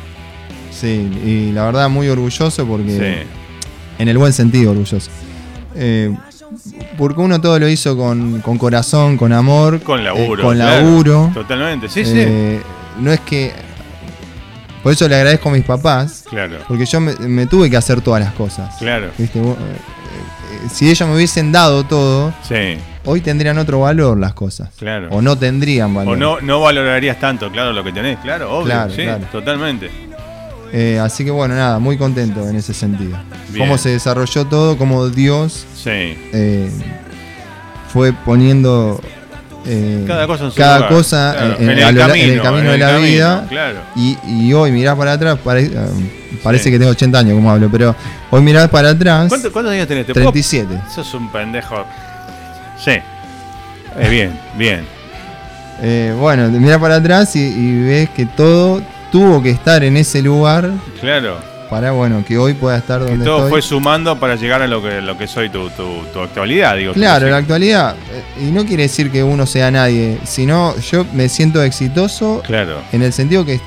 Sí, y la verdad muy orgulloso porque. Sí, En el buen sentido, orgulloso. Eh, porque uno todo lo hizo con, con corazón, con amor. con laburo. eh, con claro. laburo. Totalmente, sí, sí. Eh, no es que. Por eso le agradezco a mis papás. Claro, Porque yo me, me tuve que hacer todas las cosas. claro. ¿Viste? Eh, si ellos me hubiesen dado todo, Sí, hoy tendrían otro valor las cosas. claro. O no tendrían valor. O no, no valorarías tanto, claro, lo que tenés, claro, obvio. Claro, sí, claro. totalmente. Eh, así que bueno, nada, muy contento en ese sentido. Bien. Cómo se desarrolló todo, cómo Dios Sí, eh, fue poniendo eh, cada cosa en su cada lugar, cosa claro. en, en- a lo la- en el camino de la camino, vida. Claro, Y, y hoy mirás para atrás, pare- parece Sí. que tengo 80 años como hablo, pero hoy mirás para atrás, ¿Cuánto- ¿Cuántos años tenés? ¿Te puedo- 37. Sos un pendejo. Sí. Eh, bien, bien. Eh, bueno, mirás para atrás y, y ves que todo tuvo que estar en ese lugar Claro. para bueno que hoy pueda estar Que donde todo estoy. fue sumando para llegar a lo que, lo que soy tu, tu, tu actualidad, digo. Claro, la actualidad, eh, y no quiere decir que uno sea nadie, sino yo me siento exitoso Claro, en el sentido que, eh,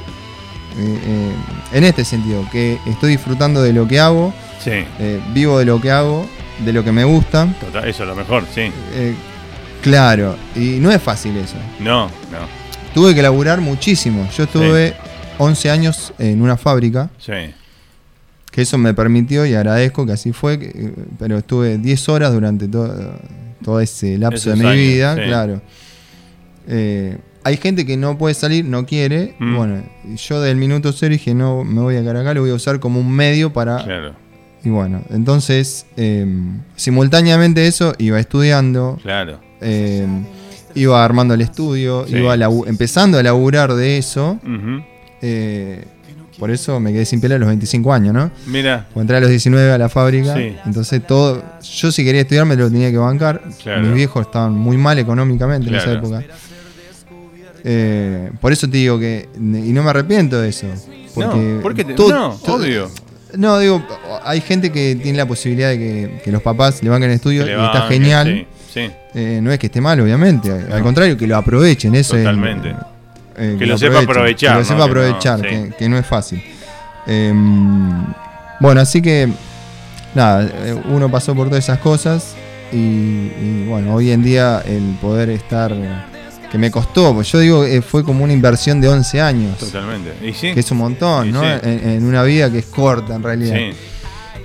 eh, en este sentido, que estoy disfrutando de lo que hago, sí. eh, vivo de lo que hago, de lo que me gusta. Total, eso es lo mejor, sí. claro, y no es fácil eso. No, no. Tuve que laburar muchísimo. Yo estuve 11 años en una fábrica Sí, que eso me permitió y agradezco que así fue, que, pero estuve 10 horas durante todo, todo ese lapso Esos de mi años, vida, sí. claro. Eh, hay gente que no puede salir, no quiere. Mm. Bueno, yo del minuto cero dije, no, me voy a quedar acá, lo voy a usar como un medio para... Claro, Y bueno, entonces, eh, simultáneamente eso, iba estudiando, claro. eh, iba armando el estudio, Sí. iba empezando a laburar de eso. Ujú. Eh, por eso me quedé sin pelo a los 25 años, ¿no? Mira, Cuando entré a los 19 a la fábrica, Sí. entonces todo, yo si quería estudiar me lo tenía que bancar. Claro. Mis viejos estaban muy mal económicamente en esa época. Eh, por eso te digo que, y no me arrepiento de eso. Porque no, ¿por qué te- todo- no, todo- obvio. No, digo, hay gente que tiene la posibilidad de que, que los papás le banquen el estudio y está genial. Sí, sí. Eh, no es que esté mal, obviamente. Al contrario, que lo aprovechen. Eso es- Totalmente. eh, Que lo sepa aprovechar, Que lo ¿no? sepa Que no, aprovechar, sí. que, no es fácil. Em, bueno, así que, nada, eh, uno pasó por todas esas cosas y, y, bueno, hoy en día el poder estar, que me costó, pues yo digo, eh, fue como una inversión de 11 años, Totalmente. ¿Y sí? que es un montón, Y ¿no? sí. En, en una vida que es corta en realidad, Sí.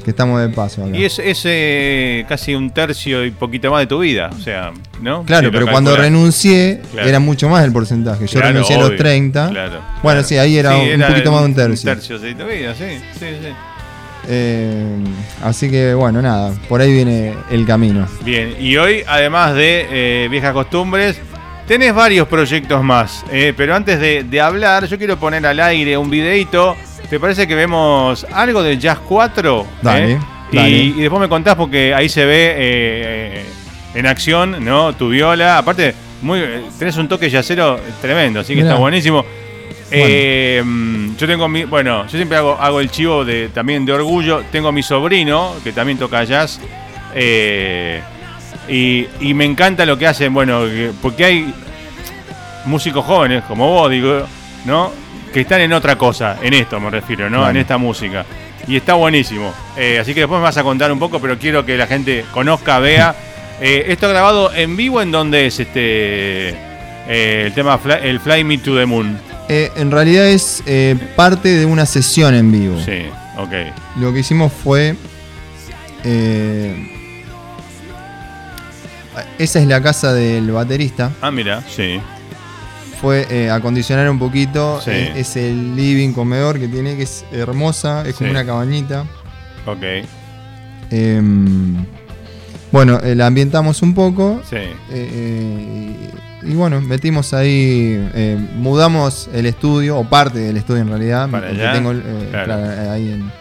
Que estamos de paso acá. Y es, es eh, casi un tercio y poquito más de tu vida, o sea, ¿no? Claro, pero cuando renuncié Claro. era mucho más el porcentaje. Yo Claro, renuncié a los 30. claro, bueno, sí, ahí era Sí, un poquito más de un tercio. Un tercio de tu vida, sí, sí, sí. Eh, así que bueno, nada, por ahí viene el camino. Bien, y hoy, además de eh, viejas costumbres, tenés varios proyectos más. eh, pero antes de, de hablar, yo quiero poner al aire un videito. ¿Te parece que vemos algo de Jazz 4? Dale, eh? dale. Y, y después me contás porque ahí se ve eh, en acción, ¿no? Tu viola. Aparte, muy, eh, tenés un toque yacero tremendo, así que Mirá. está buenísimo. Eh, mm, yo tengo mi, bueno, yo siempre hago, hago el chivo de, también de orgullo. Tengo a mi sobrino que también toca jazz. eh, y, y me encanta lo que hacen, bueno, que- porque hay músicos jóvenes como vos, digo, ¿no? Que están en otra cosa, en esto me refiero, ¿no? En esta música. Y está buenísimo. Eh, así que después me vas a contar un poco, pero quiero que la gente conozca, vea. Eh, esto grabado en vivo, ¿en dónde es este eh, el tema Fly, el Fly Me to the Moon? Eh, en realidad es parte de una sesión en vivo. Sí, ok. Lo que hicimos fue. eh, esa es la casa del baterista. Ah, mira, sí. Fue eh, acondicionar un poquito. Sí. eh, es el living comedor que tiene, que es hermosa. Es como una cabañita. Ok, Em, bueno, eh, la ambientamos un poco. sí. Eh, y, y bueno, metimos ahí, mudamos el estudio, o parte del estudio en realidad, Para porque allá, tengo claro. claro, ahí en,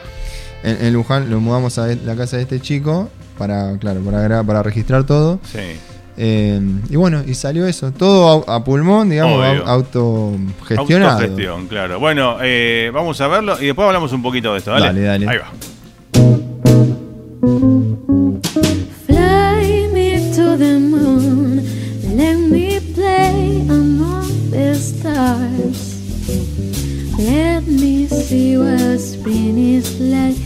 en- en Luján, lo mudamos a la casa de este chico para, claro, para, para registrar todo. Sí. Eh, y bueno, y salió eso, todo a, a pulmón, digamos, Obvio. au- autogestionado. Autogestión, claro. Bueno, eh, vamos a verlo y después hablamos un poquito de esto, ¿dale? Dale, dale. Ahí va. Fly me to the moon, let me play among the stars. Let me see what spring is like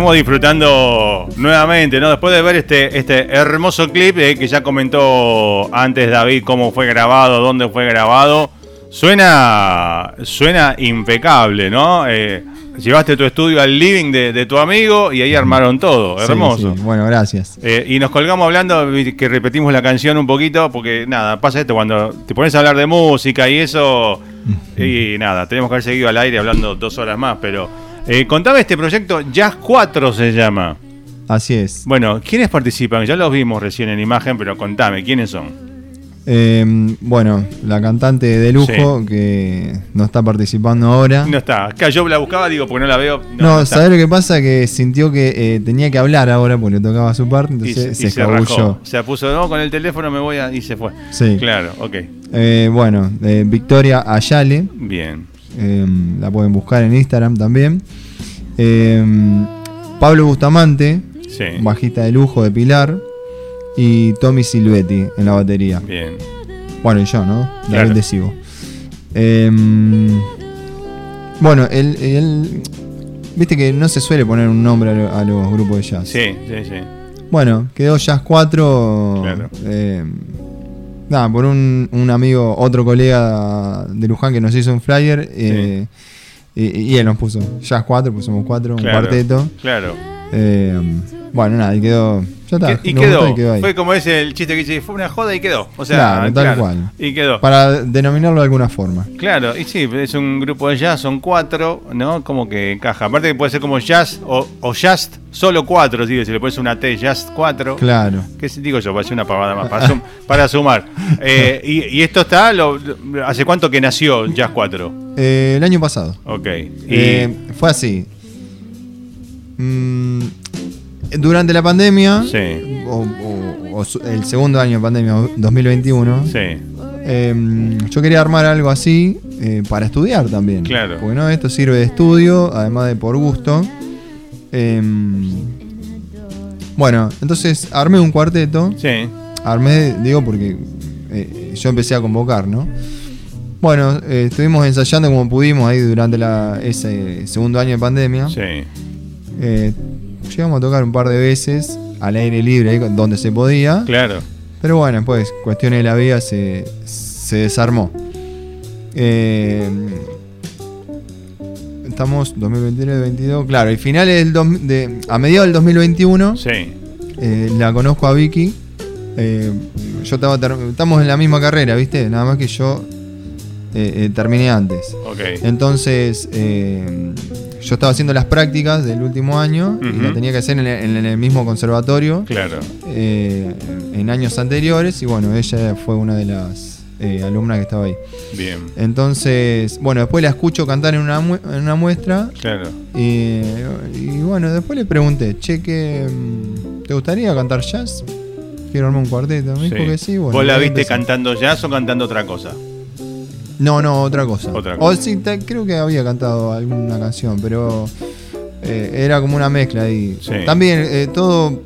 Estamos disfrutando nuevamente, ¿no? Después de ver este, este hermoso clip eh, que ya comentó antes David cómo fue grabado, dónde fue grabado. Suena, suena impecable, ¿no? Eh, llevaste tu estudio al living de, de tu amigo y ahí armaron todo. Sí, Hermoso. sí. Bueno, gracias. Eh, y nos colgamos hablando, que repetimos la canción un poquito, porque nada, pasa esto cuando te pones a hablar de música y eso, y nada, tenemos que haber seguido al aire hablando dos horas más, pero eh, contame este proyecto, Jazz 4 se llama. Así es. Bueno, ¿quiénes participan? Ya los vimos recién en imagen, pero contame, ¿quiénes son? Eh, bueno, la cantante de lujo Sí. que no está participando ahora. No está, acá yo la buscaba, digo, porque no la veo. No, no. ¿sabes lo que pasa? Que sintió que eh, tenía que hablar ahora porque le tocaba su parte, Y, entonces se- y se escabulló. Se puso, no, con el teléfono me voy a... y se fue. Sí. Claro, ok. Eh, bueno, Victoria Ayale, Bien. Eh, la pueden buscar en Instagram también. Eh, Pablo Bustamante, Sí. bajista de lujo de Pilar. Y Tommy Silvetti en la batería. Bien. Bueno, y yo, ¿no? David Claro. de Sigo. Em, bueno, él, él- Viste que no se suele poner un nombre a, lo- a los grupos de jazz. Sí, sí, sí. Bueno, quedó Jazz 4. Claro. Nada, por un, un amigo, otro colega de Luján que nos hizo un flyer. eh, y, y él nos puso Jazz 4, pusimos 4, un Claro. cuarteto. Claro. Eh, bueno, nada, y quedó. Ya está. y quedó. y quedó ahí. Fue como ese el chiste que dice, fue una joda y quedó. O sea, Claro, tal claro, cual. Y quedó. Para denominarlo de alguna forma. Claro, y sí, es un grupo de jazz, son cuatro, ¿no? Como que encaja. Aparte que puede ser como jazz o, o just solo cuatro, ¿sí? si le pones una T, just cuatro. Claro. ¿Qué digo yo? Parece una pavada más, para, sum- para sumar. Eh, y, y esto está, lo- ¿hace cuánto que nació Jazz 4? Eh, el año pasado. Ok. Y, Eh, fue así. Mm, durante la pandemia, sí, o, o- o su- el segundo año de pandemia, 2021, sí, eh, yo quería armar algo así eh, para estudiar también. Claro. Porque no, esto sirve de estudio, además de por gusto. Eh, bueno, entonces armé un cuarteto. sí, Armé, digo, porque eh, yo empecé a convocar, ¿no? Bueno, eh, estuvimos ensayando como pudimos ahí durante la, ese segundo año de pandemia. sí. Eh, llegamos a tocar un par de veces al aire libre, donde se podía. Claro. Pero bueno, después, cuestiones de la vida, se, se desarmó. Eh, estamos 2023-2022, claro, y finales del dos- de, a mediados del 2021 Sí, eh, la conozco a Vicky. Eh, yo estaba estamos en la misma carrera, ¿viste? Nada más que yo eh, eh, terminé antes. Entonces, eh, yo estaba haciendo las prácticas del último año y la tenía que hacer en el, en el mismo conservatorio Claro. eh, en años anteriores. Y bueno, ella fue una de las eh, alumnas que estaba ahí. Bien. Entonces, bueno, después la escucho cantar en una, mu- en una muestra. Claro. Y, y bueno, después le pregunté, che, que, ¿te gustaría cantar jazz? Quiero armar un cuarteto. Me dijo Sí. que sí. Bueno, ¿Vos la viste cantando jazz o cantando otra cosa? No, no, otra cosa. Otra O sí, creo que había cantado alguna canción, pero eh, era como una mezcla ahí. Sí. También eh, todo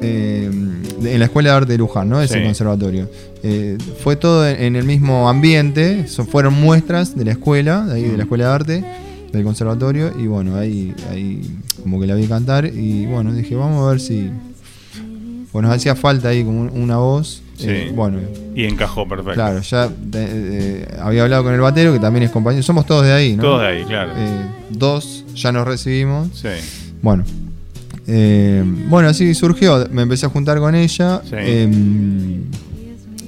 eh, en la Escuela de Arte de Luján, ¿no? Ese Sí. conservatorio. Eh, fue todo en, en el mismo ambiente, so- fueron muestras de la escuela, de ahí de la Escuela de Arte, del conservatorio, y bueno, ahí, ahí como que la vi cantar, y bueno, dije, vamos a ver si... Bueno, nos hacía falta ahí como un- una voz. Sí. Eh, bueno, Y encajó perfecto. claro, ya eh, había hablado con el batero, que también es compañero. Somos todos de ahí, ¿no? Todos de ahí, claro. Eh, dos ya nos recibimos. Sí. Bueno. Eh, bueno, así surgió. Me empecé a juntar con ella. Sí.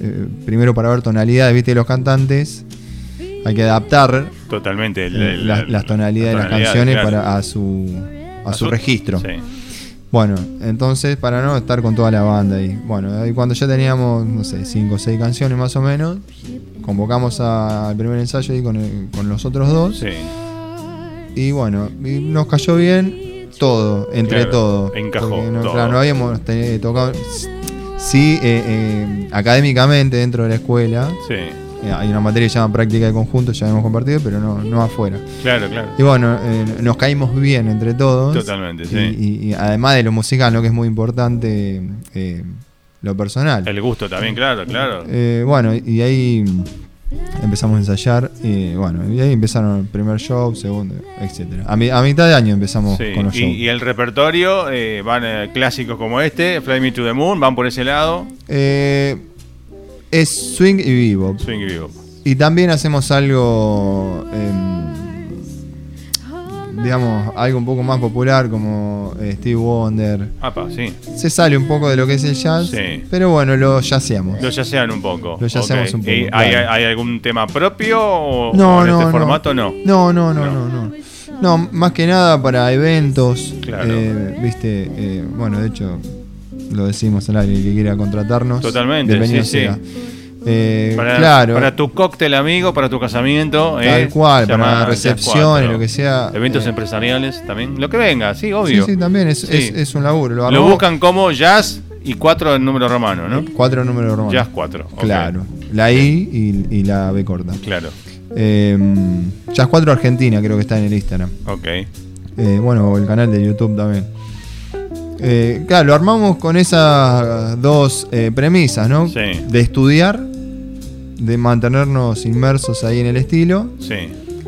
Eh, primero para ver tonalidades, viste, de los cantantes. Hay que adaptar Totalmente. el- el- la- el- las tonalidades de las canciones claro. para, a su, a su registro. Sí. Bueno, entonces para no estar con toda la banda ahí. Bueno, ahí cuando ya teníamos, no sé, cinco o seis canciones más o menos, convocamos a- al primer ensayo ahí con, el- con los otros dos. Sí. Y bueno, y nos cayó bien todo, entre Claro, todo. encajó no, todo. claro, no habíamos te- tocado. Sí, eh, eh, académicamente dentro de la escuela, Sí. Eh, hay una materia que se llama práctica de conjunto, ya hemos compartido, pero no, no afuera. Claro, claro. Y bueno, eh, nos caímos bien entre todos. Totalmente, Y- sí. Y, y además de lo musical, ¿no? que es muy importante, eh, lo personal. El gusto también, claro, claro. Eh, bueno, y ahí empezamos a ensayar. Y bueno, y ahí empezaron el primer show, segundo, etcétera. A, mi- a mitad de año empezamos Sí, con los y, shows. y el repertorio, eh, van eh, clásicos como este, Fly Me to the Moon, van por ese lado, Eh, es swing y vivo. Swing y Vivo. Y también hacemos algo, em, digamos, algo un poco más popular como eh, Steve Wonder. Apa, sí. Se sale un poco de lo que es el jazz, Sí. pero bueno, lo yaceamos. Lo yacean un poco. Lo yaceamos Ok. un poco, ¿Y hay, claro. hay algún tema propio o, No, en no, este no. formato no? No, no, no, No. no, no. No, más que nada para eventos. Claro. eh, Viste, eh, bueno, de hecho, lo decimos al aire, el que quiera contratarnos. Totalmente, bienvenido sí, sí. sea. Eh, Para, claro. para tu cóctel amigo, para tu casamiento. Tal eh, cual, para recepciones, Cuatro. lo que sea. Eventos eh, empresariales también. Lo que venga, sí, Sí, obvio. sí, también es, Sí. es, es un laburo. Lo, buscan como Jazz y 4 en número romano, ¿no? Cuatro números romanos. Jazz 4. Claro. La I y, y la B corta. Claro, Eh, Jazz 4 Argentina, creo que está en el Instagram. ok. Eh, bueno, el canal de YouTube también. Eh, claro, lo armamos con esas dos eh, premisas, ¿no? Sí. De estudiar, de mantenernos inmersos ahí en el estilo. Sí.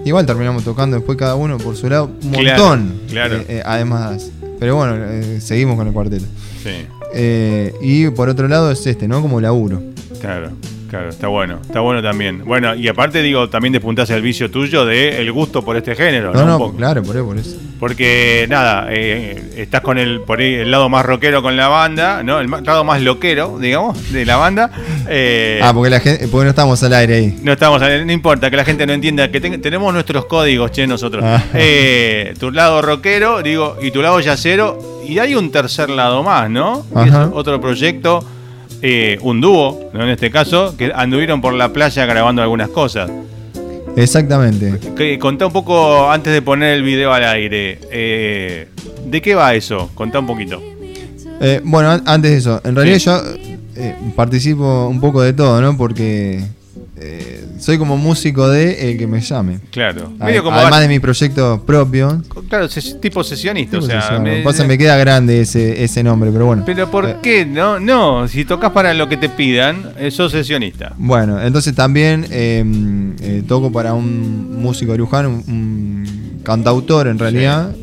Igual terminamos tocando después cada uno por su lado un Claro, montón. claro. eh, eh, además. Pero bueno, seguimos con el cuarteto. Sí. Y por otro lado es este, ¿no? Como laburo. Claro, claro, está bueno, está bueno también. Bueno, y aparte digo, también despuntás el vicio tuyo de el gusto por este género, ¿no? No, claro, por eso, por eso. Porque nada, eh, estás con el por ahí el lado más rockero con la banda, ¿no? El lado más loquero, digamos, de la banda. Eh, ah, porque la gente, porque no estamos al aire ahí. no estamos, no importa que la gente no entienda que ten- tenemos nuestros códigos, che, nosotros. Ah. Eh, tu lado rockero, digo, y tu lado yacero, y hay un tercer lado más, ¿no? Es otro proyecto, eh, un dúo, ¿no? En este caso, que anduvieron por la playa grabando algunas cosas. Exactamente. Que, contá un poco antes de poner el video al aire. eh, ¿De qué va eso? Contá un poquito. Eh, bueno, an- antes de eso, en realidad Sí. yo eh, participo un poco de todo, ¿no? Porque eh, soy como músico de el que me llame. Claro. A- Medio como Además de mi proyecto propio. Claro, ses- tipo sesionista. o sea, me- me, pasa, me queda grande ese, ese nombre, pero bueno. Pero ¿por Eh, qué? No, no, si tocas para lo que te pidan, eh, sos sesionista. Bueno, entonces también eh, toco para un músico de Luján, un, un cantautor en realidad,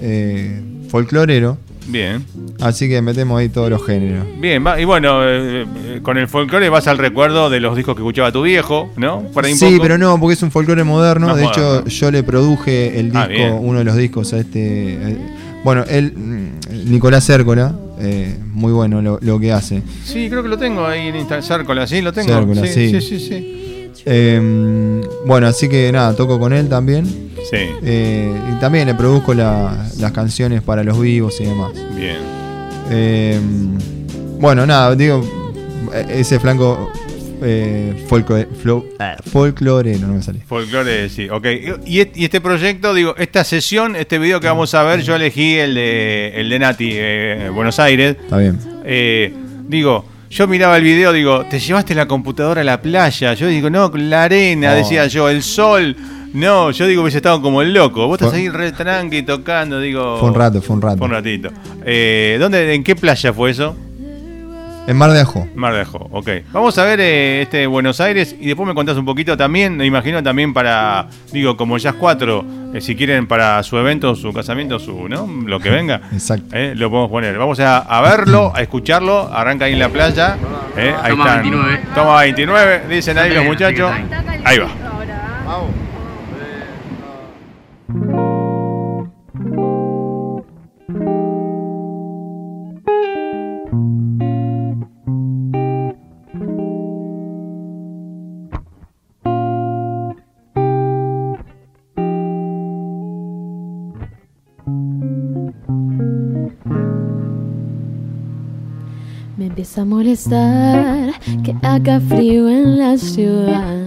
folclorero. Bien, Así que metemos ahí todos los géneros. bien. va- y bueno, eh, eh, con el folclore vas al recuerdo de los discos que escuchaba tu viejo, ¿no? Por ahí un Sí, poco. pero no, porque es un folclore moderno. De moderno. hecho, yo le produje el Ah, disco, uno de los discos a este. eh, bueno, él, mm, Nicolás Cércola, eh, muy bueno lo, lo que hace. Sí, creo que lo tengo ahí en Instagram. Cércola, sí, lo tengo. Cércola, sí, sí. sí, sí, sí. Eh, bueno, así que nada, toco con él también. Sí, Eh, y también le produzco la- las canciones para los vivos y demás. bien. Eh, bueno, nada, digo, eh, ese flanco eh, folclore, folclorero, no me sale. Folclore, sí, ok. Y este proyecto, digo, esta sesión, este video que vamos a ver, yo elegí el de, el de Nati, eh, Buenos Aires. Está bien. Eh, digo, yo miraba el video, digo, te llevaste la computadora a la playa. Yo digo, no, la arena, decía yo, el sol. No, yo digo, hubiese estado como el loco. Vos estás ahí re tranqui tocando, digo. Fue un rato, fue un rato. Fue un ratito. Eh, ¿dónde, ¿En qué playa fue eso? En Mar de Ajo. Mar de Ajó, ok. Vamos a ver eh, este Buenos Aires y después me contás un poquito también, me imagino también para, digo, como Jazz 4, eh, si quieren para su evento, su casamiento, su, ¿no? Lo que venga. Exacto. Eh, lo podemos poner. Vamos a, a verlo, a escucharlo. Arranca ahí en la playa. Eh, ahí Toma están. 29. Toma 29, dicen ahí los muchachos. Ahí va. Me empieza a molestar que haga frío en la ciudad.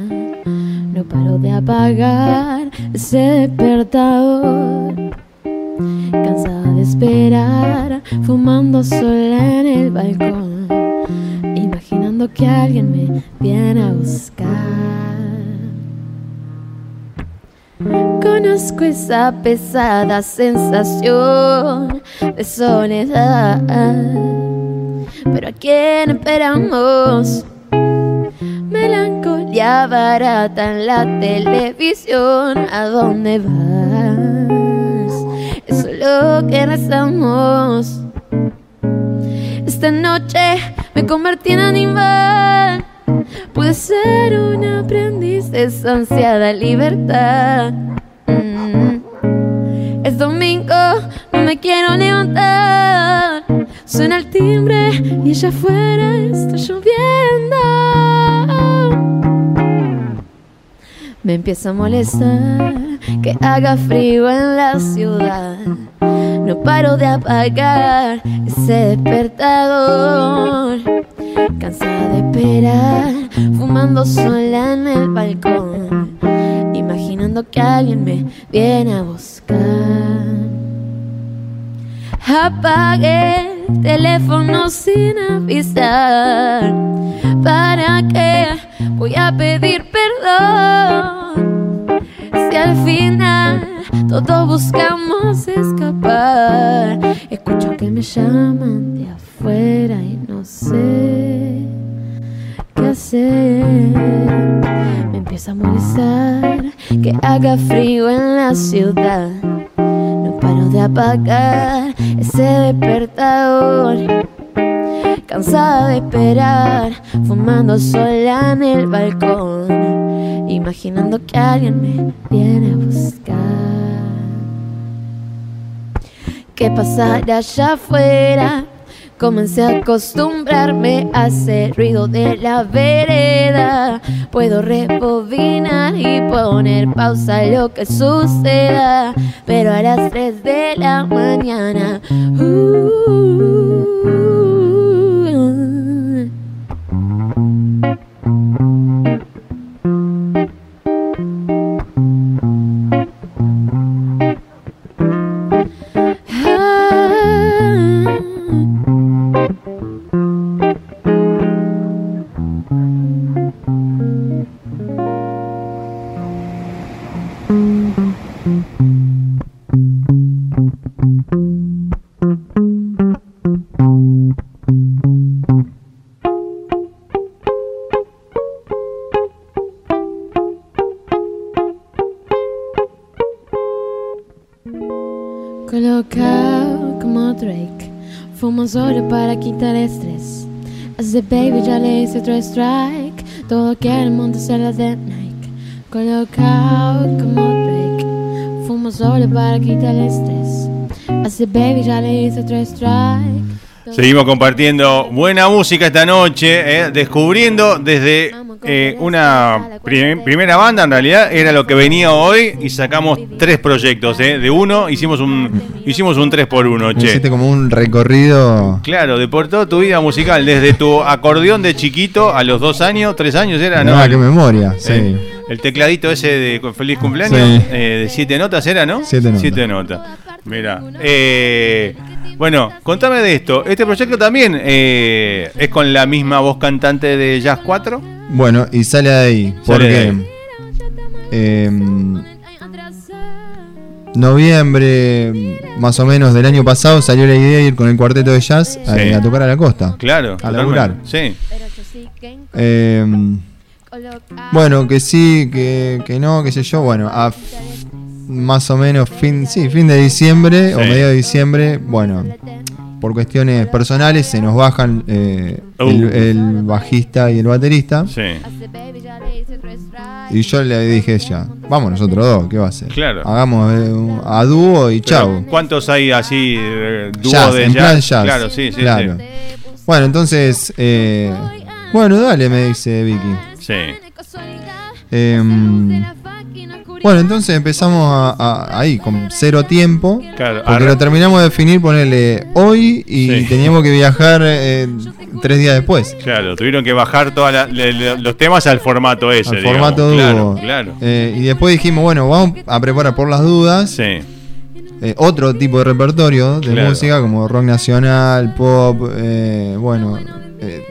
No paro de apagar ese despertador. Cansada de esperar, fumando sola en el balcón. Imaginando que alguien me viene a buscar. Conozco esa pesada sensación de soledad. Pero a quién esperamos? Melancolía barata en la televisión. ¿A dónde vas? Eso es lo que rezamos. Esta noche me convertí en animal. Pude ser un aprendiz de esa ansiada libertad. Mm. Es domingo, no me quiero levantar. Suena el timbre y allá afuera está lloviendo. Me empieza a molestar que haga frío en la ciudad. No paro de apagar ese despertador. Cansada de esperar, fumando sola en el balcón. Imaginando que alguien me viene a buscar. Apagué el teléfono sin avisar. ¿Para qué voy a pedir perdón? Si al final todos buscamos escapar. Escucho que me llaman de afuera y no sé qué hacer. Me empieza a molestar que haga frío en la ciudad. Paro de apagar ese despertador. Cansada de esperar, fumando sola en el balcón. Imaginando que alguien me viene a buscar. ¿Qué pasará allá afuera? Comencé a acostumbrarme a ese ruido de la vereda. Puedo rebobinar y poner pausa a lo que suceda. Pero a las 3 de la mañana. uh, solo para quitar estrés. Hace baby ya le hice otro strike, todo que el mundo se la de Nike. Colocado como Drake, fumo solo para quitar el estrés. Hace baby ya le hice otro strike. Seguimos compartiendo buena música esta noche, eh, descubriendo desde eh, una prim- primera banda, en realidad era lo que venía hoy y sacamos tres proyectos. eh. De uno hicimos un hicimos un 3 por 1 che. Hiciste como un recorrido. Claro, de por toda tu vida musical, desde tu acordeón de chiquito a los dos años, tres años era, ¿no? Ah, qué memoria, sí. El, el tecladito ese de feliz cumpleaños, Sí. eh, de siete notas era, ¿no? Siete notas. Siete notas. Mira. eh, bueno, contame de esto. Este proyecto también eh, es con la misma voz cantante de Jazz 4. Bueno, y sale de ahí. Sale de Porque em, noviembre más o menos del año pasado salió la idea de ir con el cuarteto de jazz a, Sí. a tocar a la costa. Claro, A laburar. Sí. Em, bueno, que sí, que, que no, qué sé yo. Bueno, a más o menos fin, sí, fin de diciembre o medio de diciembre, bueno, por cuestiones personales se nos bajan eh, Uh. el, el bajista y el baterista. Sí, Y yo le dije ya, vamos nosotros dos, ¿qué va a hacer? Claro. Hagamos eh, a dúo y chau. ¿Cuántos hay así, eh, dúo de en jazz? plan jazz. Claro, sí, sí, Claro. sí. Bueno, entonces, eh, bueno, dale, me dice Vicky. Sí. Bueno, entonces empezamos a- a- ahí con cero tiempo. Claro, Porque lo terminamos de definir, ponerle hoy y Sí. teníamos que viajar eh, tres días después. Claro, tuvieron que bajar todos los temas al formato ese. Al digamos. formato Claro. Claro. Eh, y después dijimos, bueno, vamos a preparar por las dudas Sí, eh, otro tipo de repertorio de Claro. música como rock nacional, pop, eh, bueno, eh,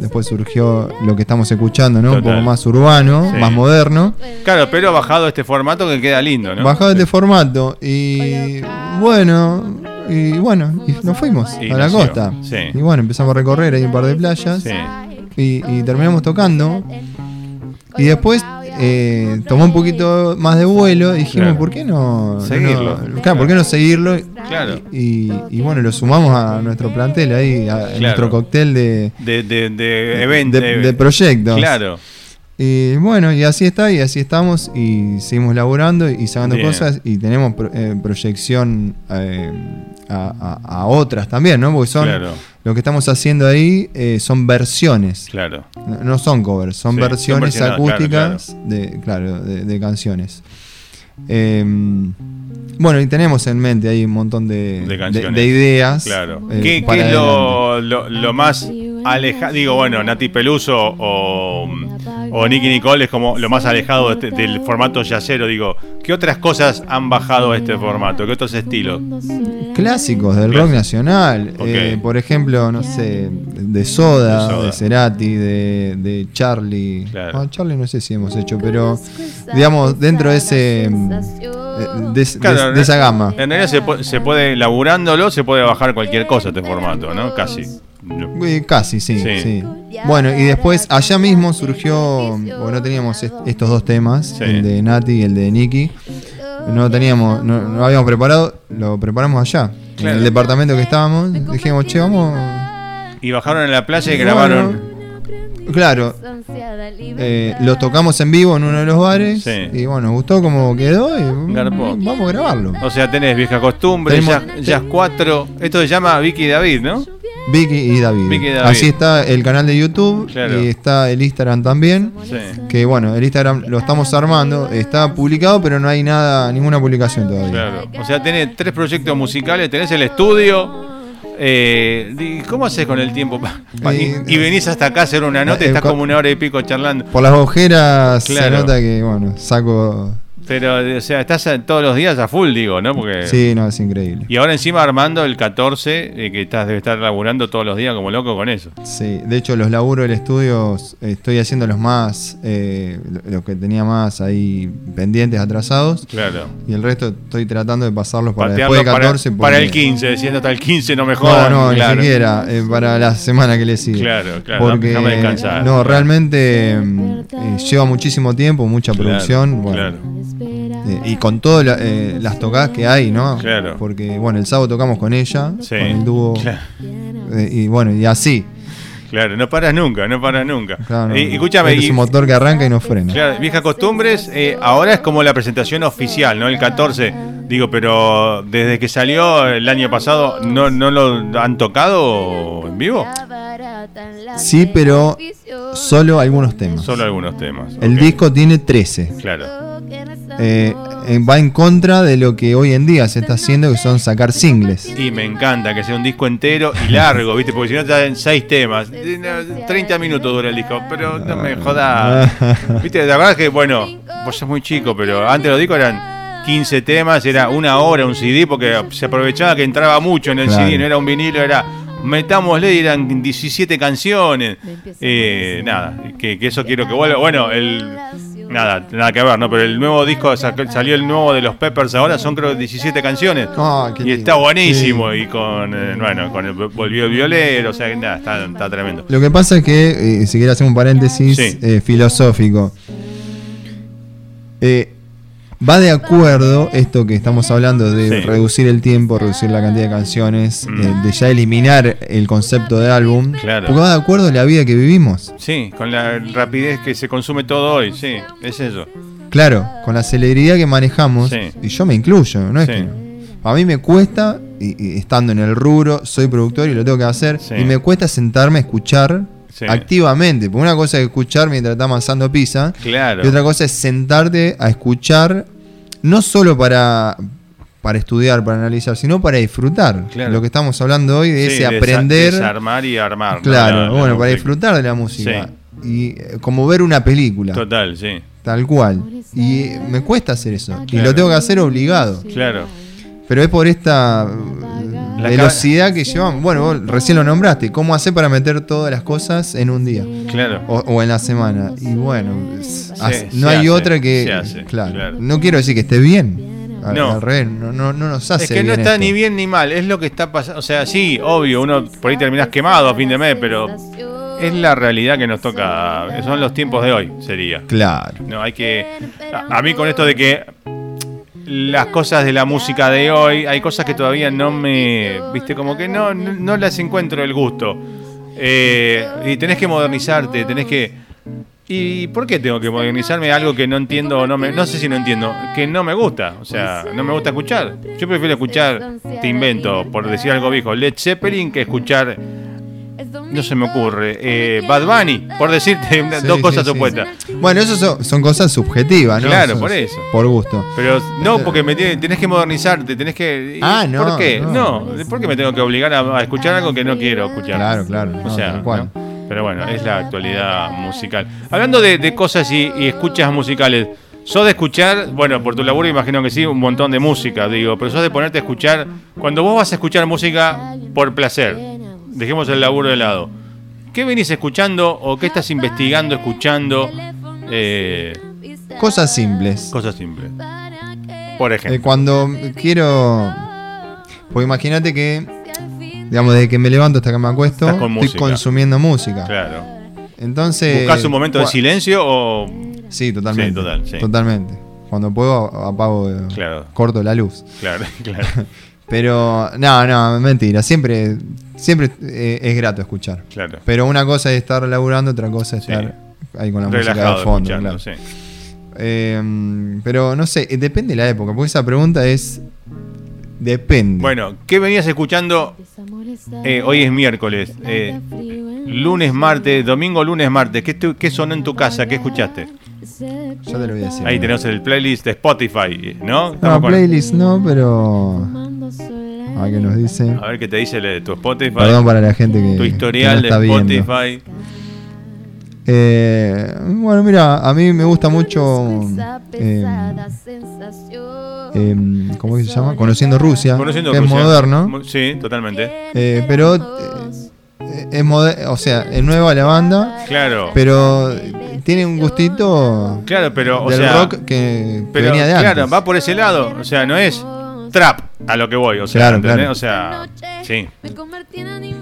después surgió lo que estamos escuchando, ¿no? Un poco más urbano, Sí. más moderno. claro, pero bajado este formato que queda lindo, ¿no? Bajado este formato y bueno, y bueno, y nos fuimos Y a la nació, costa. sí. Y bueno, empezamos a recorrer ahí un par de playas Sí. y, y terminamos tocando. Y después eh, tomó un poquito más de vuelo y dijimos, Claro. ¿por qué no Seguirlo. no- claro, ¿por qué no seguirlo? Claro. Y, y bueno, lo sumamos a nuestro plantel ahí, a Claro. nuestro cóctel de, De, de, de, de proyectos. Claro. Y bueno, y así está, y así estamos, y seguimos laburando y sacando Bien. cosas, y tenemos pro- eh, proyección eh, a, a- a otras también, ¿no? Porque son, Claro. lo que estamos haciendo ahí eh, son versiones, Claro. no, no son covers, son Sí, son versiones versionadas, claro, acústicas De, claro, de, de canciones. Eh, bueno, y tenemos en mente ahí un montón de, De de- canciones. de ideas. Claro. eh, ¿Qué, qué es lo, lo, lo más alejado? Digo, bueno, Nati Peluso o, o Nicky Nicole es como lo más alejado de este- del formato yacero. Digo, ¿qué otras cosas han bajado a este formato? ¿Qué otros estilos? clásicos del rock nacional. Eh, por ejemplo, no sé, de Soda, De Soda. de Cerati, de, de Charlie. Claro. Bueno, Charlie no sé si hemos hecho, pero digamos, dentro de ese eh, de, de- Claro, de esa gama. En realidad se, se puede, laburándolo, se puede bajar cualquier cosa este formato, ¿no? Casi. Eh, Casi, sí, Sí. sí. Bueno, y después allá mismo surgió, porque no teníamos est- estos dos temas, Sí. el de Nati y el de Nicky. No teníamos, no, no habíamos preparado, lo preparamos allá. Claro. En el departamento que estábamos, dijimos, che, vamos. Y bajaron en la playa y Bueno, grabaron. Claro, Eh, lo tocamos en vivo en uno de los bares Sí. y bueno, nos gustó como quedó y Garpó. vamos a grabarlo. O sea, tenés vieja costumbre, Tenemos- jazz, Jazz 4. Esto se llama Vicky y David, ¿no? Vicky y David. Vicky y David. Así está el canal de YouTube Claro. y está el Instagram también. Sí. Que bueno, el Instagram lo estamos armando, está publicado, pero no hay nada, ninguna publicación todavía. Claro. O sea, tenés tres proyectos musicales, tenés el estudio. Eh, ¿Cómo haces con el tiempo? y, Eh, y venís hasta acá a hacer una nota y eh, estás co- como una hora y pico charlando. Por las ojeras Claro. se nota que, bueno, saco. Pero, o sea, estás todos los días a full, digo, ¿no? Porque. Sí, no, es increíble. Y ahora encima armando el 14, eh, que estás debe estar laburando todos los días como loco con eso. Sí, de hecho los laburos del estudio estoy haciendo los más, eh, lo- los que tenía más ahí pendientes, atrasados. Claro. Y el resto estoy tratando de pasarlos para Patearlo después de 14. para, el 15, diciendo hasta el 15 no me No, jodan. no, claro. ni siquiera, eh, para la semana que le sigue. Claro, claro, Porque, déjame descansar. no, realmente eh, lleva muchísimo tiempo, mucha Claro, producción. bueno, claro. Eh, y con todas la- eh, las tocadas que hay, ¿no? Claro. Porque, bueno, el sábado tocamos con ella, Sí. con el dúo. Claro. eh, y bueno, y así. Claro, no paras nunca, no paras nunca. Claro, no, Y- escúchame, este es un motor que arranca y no frena. Claro, viejas costumbres, eh, ahora es como la presentación oficial, ¿no? El 14. Digo, pero desde que salió el año pasado, ¿no, no lo han tocado en vivo? Sí, pero solo algunos temas. Solo algunos temas. El disco tiene 13. Claro. Eh, eh, va en contra de lo que hoy en día se está haciendo, que son sacar singles. Y me encanta que sea un disco entero y largo, ¿viste? Porque si no te dan seis temas. Eh, no, 30 minutos dura el disco, pero no me jodas. ¿Viste? La verdad es que, bueno, vos sos muy chico, pero antes los discos eran 15 temas, era una hora un CD, porque se aprovechaba que entraba mucho en el Claro. CD, no era un vinilo, era metámosle y eran 17 canciones. Eh, nada, que, que eso quiero que vuelva. Bueno, el. Nada, nada que ver, ¿no? Pero el nuevo disco, salió el nuevo de los Peppers ahora, son creo 17 canciones. Qué Y lindo. está buenísimo. Sí. Y con, eh, bueno, con el, volvió el violero, o sea, que nada, está, está tremendo. Lo que pasa es que, eh, si quiero hacer un paréntesis Sí. eh, filosófico, eh, va de acuerdo esto que estamos hablando de Sí. reducir el tiempo, reducir la cantidad de canciones, Mm. eh, de ya eliminar el concepto de álbum, Claro. porque va de acuerdo a la vida que vivimos. Sí, con la rapidez que se consume todo hoy, sí, es eso. Claro, con la celeridad que manejamos, Sí. y yo me incluyo, no es Sí. que. A mí me cuesta, y, y estando en el rubro, soy productor y lo tengo que hacer, y me cuesta sentarme a escuchar Sí. activamente, porque una cosa es escuchar mientras está amasando pizza, Claro. y otra cosa es sentarte a escuchar, no solo para, para estudiar, para analizar, sino para disfrutar. Claro. Lo que estamos hablando hoy de Sí, ese desa- aprender. Desarmar y armar. Claro, La- la bueno, para disfrutar de la música. Y eh, como ver una película. Total, sí. Tal cual. Y me cuesta hacer eso. Y lo tengo que hacer obligado. Claro. Pero es por esta La velocidad que llevamos. Bueno, vos recién lo nombraste. ¿Cómo hacer para meter todas las cosas en un día? Claro. O, o en la semana. Y bueno, es- hace- se no hay hace, otra que. se hace, claro. claro. No quiero decir que esté bien. Al, No. al revés, no, no, no nos hace Es que no está esto. ni bien ni mal, es lo que está pasando. O sea, sí, obvio, uno por ahí terminás quemado a fin de mes, pero es la realidad que nos toca. Son los tiempos de hoy, sería. Claro. No, hay que. A, a mí con esto de que las cosas de la música de hoy, hay cosas que todavía no me. Viste, como que no, no, no las encuentro el gusto. Eh, y tenés que modernizarte, tenés que. ¿Y por qué tengo que modernizarme algo que no entiendo o no me. No sé si no entiendo, que no me gusta? O sea, no me gusta escuchar. Yo prefiero escuchar, te invento, por decir algo viejo, Led Zeppelin que escuchar. No se me ocurre. Eh, Bad Bunny, por decirte una- Sí, dos sí, cosas sí. opuestas. Bueno, eso son, son cosas subjetivas, ¿no? Claro, Son- por eso. Por gusto. Pero no, porque me tiene- tenés que modernizarte, tenés que... ¿y Ah, no, ¿Por qué? no. No, ¿por qué me tengo que obligar a, a escuchar algo que no quiero escuchar? Claro, claro, O sea, cual. ¿no? Pero bueno, es la actualidad musical. Hablando de, de cosas y, y escuchas musicales, ¿sos de escuchar, bueno, por tu laburo imagino que sí, un montón de música, digo, pero sos de ponerte a escuchar, cuando vos vas a escuchar música por placer, dejemos el laburo de lado, ¿qué venís escuchando o qué estás investigando, escuchando? Eh, Cosas simples. cosas simples. Por Eh, ejemplo. cuando quiero. Pues imagínate que. Digamos, desde que me levanto hasta que me acuesto, con estoy música. consumiendo música. Claro. Entonces. ¿Buscas un momento de silencio o.? Sí, totalmente. Sí, total, sí. Totalmente. Cuando puedo, apago. Claro. Corto la luz. Claro, claro. Pero, no, no, mentira. Siempre, siempre eh, es grato escuchar. Claro. Pero una cosa es estar laburando, otra cosa es Sí. estar ahí con la música de fondo. escuchando, claro. sí. Eh, pero no sé, eh, depende de la época, porque esa pregunta es. Depende. Bueno, ¿qué venías escuchando? Eh, hoy es miércoles. eh, lunes, martes, domingo, lunes, martes. ¿Qué, ¿Qué sonó en tu casa? ¿Qué escuchaste? Ya te lo voy a decir. Ahí tenemos el playlist de Spotify, ¿no? No, con- playlist no, pero. A ver qué nos dice. A ver qué te dice el de tu Spotify. Perdón para la gente que. tu que historial no está de viendo. Spotify. Eh, bueno, mira, a mí me gusta mucho. Eh, eh, ¿Cómo que se llama? Conociendo Rusia. Conociendo que Rusia. es moderno. Sí, totalmente. Eh, pero. Es o sea, es nueva la banda. Claro. Pero tiene un gustito. Claro, pero, o del sea, rock que, que Pero venía de antes. claro, va por ese lado. O sea, no es trap a lo que voy. O sea, Claro, claro. O sea, sí.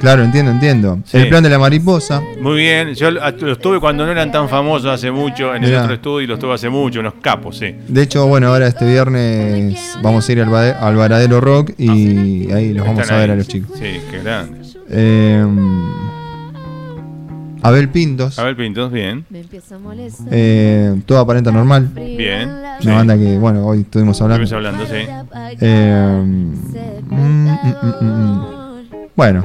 Claro, entiendo, entiendo. Sí. El plan de la mariposa. Muy bien. Yo los tuve cuando no eran tan famosos hace mucho en el otro estudio y los tuve hace mucho, unos capos, sí. De hecho, bueno, ahora este viernes vamos a ir al, al Varadero Rock y ahí los vamos Están a ver ahí. a los chicos. Sí, qué grandes. Eh, Abel Pintos, Abel Pintos, bien. eh, Todo aparenta normal. Bien. Una banda que, bueno, hoy estuvimos hablando. Estuvimos hablando, sí. Eh, mm, mm, mm, mm. Bueno,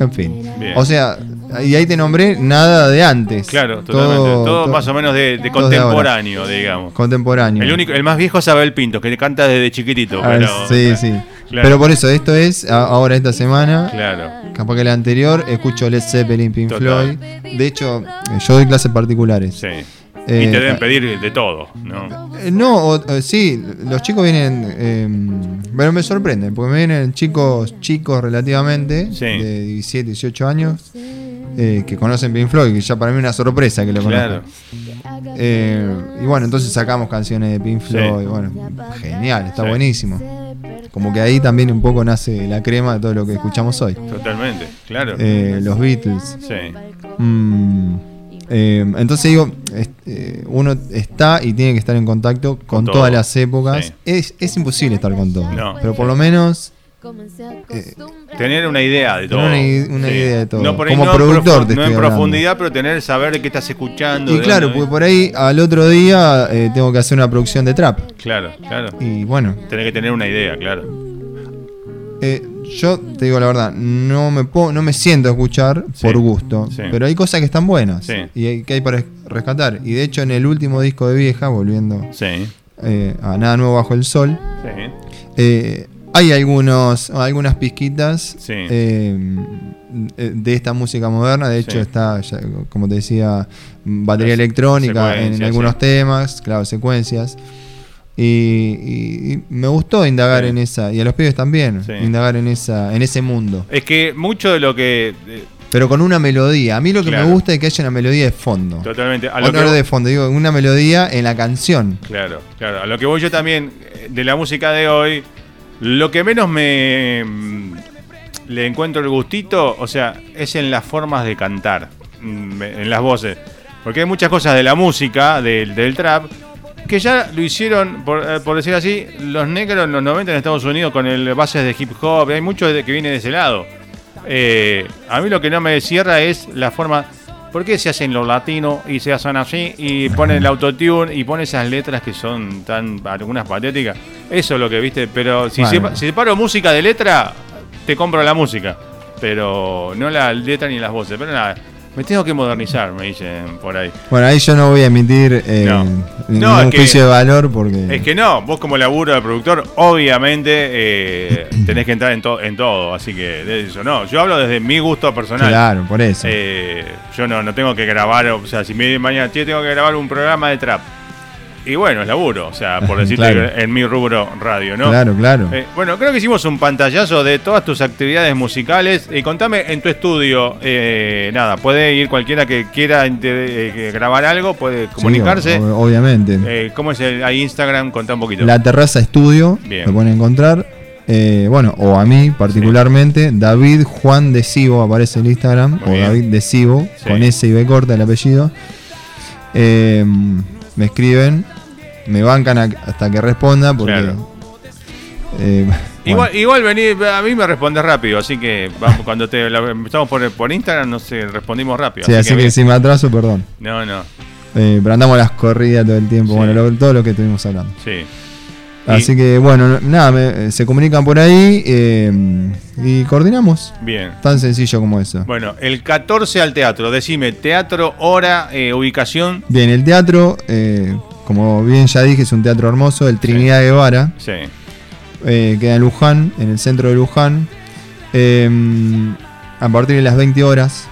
en fin. Bien. O sea, y ahí te nombré nada de antes. Claro, totalmente. Todo, más o menos de, de contemporáneo, digamos. Contemporáneo. El único, el más viejo es Abel Pintos, que canta desde chiquitito. Ah, pero, sí, sí. Claro. Pero por eso, esto es ahora esta semana. Claro. Capaz que la anterior escucho Led Zeppelin, Pink Total. Floyd. De hecho, yo doy clases particulares. Sí. Eh, y te deben pedir de todo, ¿no? Eh, No, o- eh, sí, los chicos vienen, eh, pero me sorprenden, porque me vienen chicos chicos relativamente, Sí. de 17, 18 años, eh, que conocen Pink Floyd, que ya para mí es una sorpresa que lo Claro. conozcan. Eh, y bueno, entonces sacamos canciones de Pink Floyd, bueno, genial, está Sí. buenísimo. Como que ahí también un poco nace la crema de todo lo que escuchamos hoy. Totalmente, claro. Eh, los Beatles. Sí. Mm, entonces digo, uno está y tiene que estar en contacto con, todas las épocas. Sí. Es, es imposible estar con todo. No. Pero por lo menos Comencé a acostumbrar. Tener una idea de todo. Una idea de todo. No por Como no productor profu- te No estoy en hablando. profundidad, pero tener saber de qué estás escuchando. Y claro, porque por ahí al otro día eh, tengo que hacer una producción de trap. Claro, claro. Y bueno, Tenés que tener una idea, claro. eh, yo te digo la verdad, no me no me siento a escuchar Sí, por gusto. sí. Pero hay cosas que están buenas Sí. y hay, que hay para rescatar. Y de hecho en el último disco de Vieja, volviendo Sí, eh, a Nada Nuevo Bajo el Sol, sí. Eh, hay algunos, algunas pizquitas Sí. eh, de esta música moderna. De hecho Sí. está, ya, como te decía, batería electrónica en, algunos sí. temas, claro, secuencias. Y, y- y me gustó indagar en esa, y a los pibes también, indagar en esa, en ese mundo. Es que mucho de lo que. eh, Pero con una melodía. A mí lo que Claro. me gusta es que haya una melodía de fondo. totalmente. A lo que, de fondo, digo, una melodía en la canción. Claro, claro. A lo que voy yo también eh, de la música de hoy, lo que menos me mm, le encuentro el gustito, o sea, es en las formas de cantar, mm, en las voces. Porque hay muchas cosas de la música, del, del trap, que ya lo hicieron, por, eh, decir así, los negros en los 90 en Estados Unidos con el bases de hip hop, hay mucho que viene de ese lado. Eh, a mí lo que no me cierra es la forma. ¿Por qué se hacen los latinos y se hacen así y ponen el autotune y ponen esas letras que son tan algunas patéticas? Eso es lo que viste, pero si, Bueno. sepa- si separo música de letra, te compro la música, pero no la letra ni las voces. Pero nada, me tengo que modernizar, me dicen por ahí. Bueno, ahí yo no voy a emitir eh, No. No, que- juicio de valor porque. Es que no, vos como laburo de productor, obviamente eh, tenés que entrar en, to- en todo, así que de eso no. Yo hablo desde mi gusto personal. Claro, por eso. Eh, yo no, no tengo que grabar, o sea, si me mañana, "Che, tengo que grabar un programa de trap. Y bueno, es laburo, o sea, por decirte Claro. en mi rubro radio, ¿no? Claro, claro. Eh, bueno, creo que hicimos un pantallazo de todas tus actividades musicales. Y contame en tu estudio, eh, nada, puede ir cualquiera que quiera eh, que grabar algo, puede Sí, comunicarse. o- obviamente. Eh, ¿Cómo es el ahí Instagram? Contá un poquito. La Terraza Estudio, Bien. lo pueden encontrar. Eh, bueno, o a mí particularmente, David Juan de Sivo aparece en Instagram, Muy o bien. David de Sí. con S y B corta el apellido. Eh, me escriben, me bancan a- hasta que responda, porque. Claro. eh, Igual, bueno, igual vení, a mí me respondes rápido, así que vamos, cuando te la- empezamos por, por Instagram, no sé, respondimos rápido. sí, así que, bien. si me atraso, perdón. No, no, Eh, pero andamos las corridas todo el tiempo, Sí. bueno, lo- todo lo que estuvimos hablando. sí. Así que bueno, no- nada, me- eh, se comunican por ahí eh, y coordinamos. Bien. Tan sencillo como eso. Bueno, el 14 al teatro, decime, teatro, hora, eh, ubicación. Bien, el teatro, eh, como bien ya dije, es un teatro hermoso, el Trinidad Guevara, Sí, eh, queda en Luján, en el centro de Luján. Eh, a partir de las 20 horas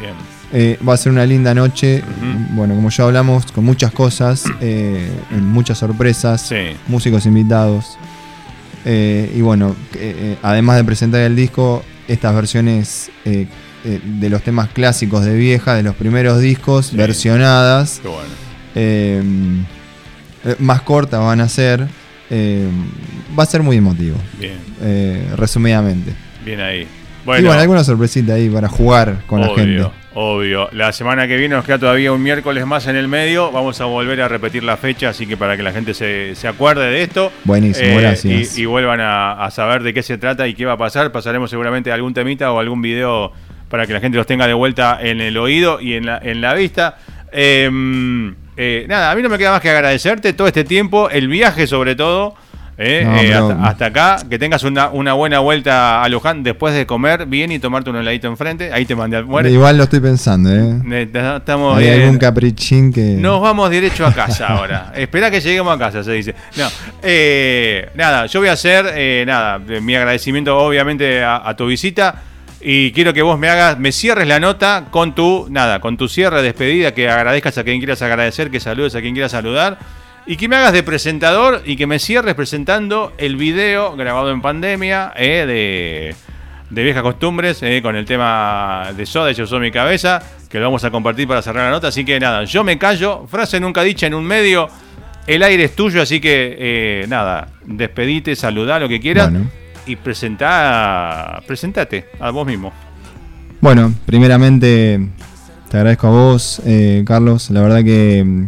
bien. eh, va a ser una linda noche. Bueno, como ya hablamos, con muchas cosas, eh, muchas sorpresas, Sí, músicos invitados. Y bueno, además de presentar el disco, estas versiones de los temas clásicos de vieja, de los primeros discos, Sí. versionadas. qué bueno. Eh, más cortas van a ser. eh, va a ser muy emotivo, Bien, eh, resumidamente. bien ahí. y Bueno, bueno, alguna sorpresita ahí para jugar con la obvio, gente. obvio. La semana que viene nos queda todavía un miércoles más en el medio. Vamos a volver a repetir la fecha, así que para que la gente se, se acuerde de esto. Buenísimo, Eh, gracias. Y, y vuelvan a, a saber de qué se trata y qué va a pasar. Pasaremos seguramente algún temita o algún video para que la gente los tenga de vuelta en el oído y en la, en la vista. Eh, eh, nada, a mí no me queda más que agradecerte todo este tiempo, el viaje sobre todo. eh, No, eh, hasta, hasta acá, que tengas una, una buena vuelta a Luján después de comer bien y tomarte un heladito enfrente. Ahí te mandé al muere. Igual lo estoy pensando, ¿eh? Estamos Hay algún caprichín que. Nos vamos derecho a casa ahora. Espera que lleguemos a casa, se dice. No, eh, nada, yo voy a hacer, eh, nada, mi agradecimiento obviamente a, a tu visita y quiero que vos me hagas, me cierres la nota con tu, nada, con tu cierre, despedida, que agradezcas a quien quieras agradecer, que saludes a quien quieras saludar y que me hagas de presentador y que me cierres presentando el video grabado en pandemia eh, de de viejas costumbres eh, con el tema de Soda y Yo Soy Mi Cabeza, que lo vamos a compartir para cerrar la nota. Así que nada, yo me callo, frase nunca dicha en un medio, el aire es tuyo, así que eh, nada, despedite, saludá lo que quieras Bueno. Y presentá, presentate a vos mismo. Bueno, primeramente te agradezco a vos, eh, Carlos. La verdad que mm,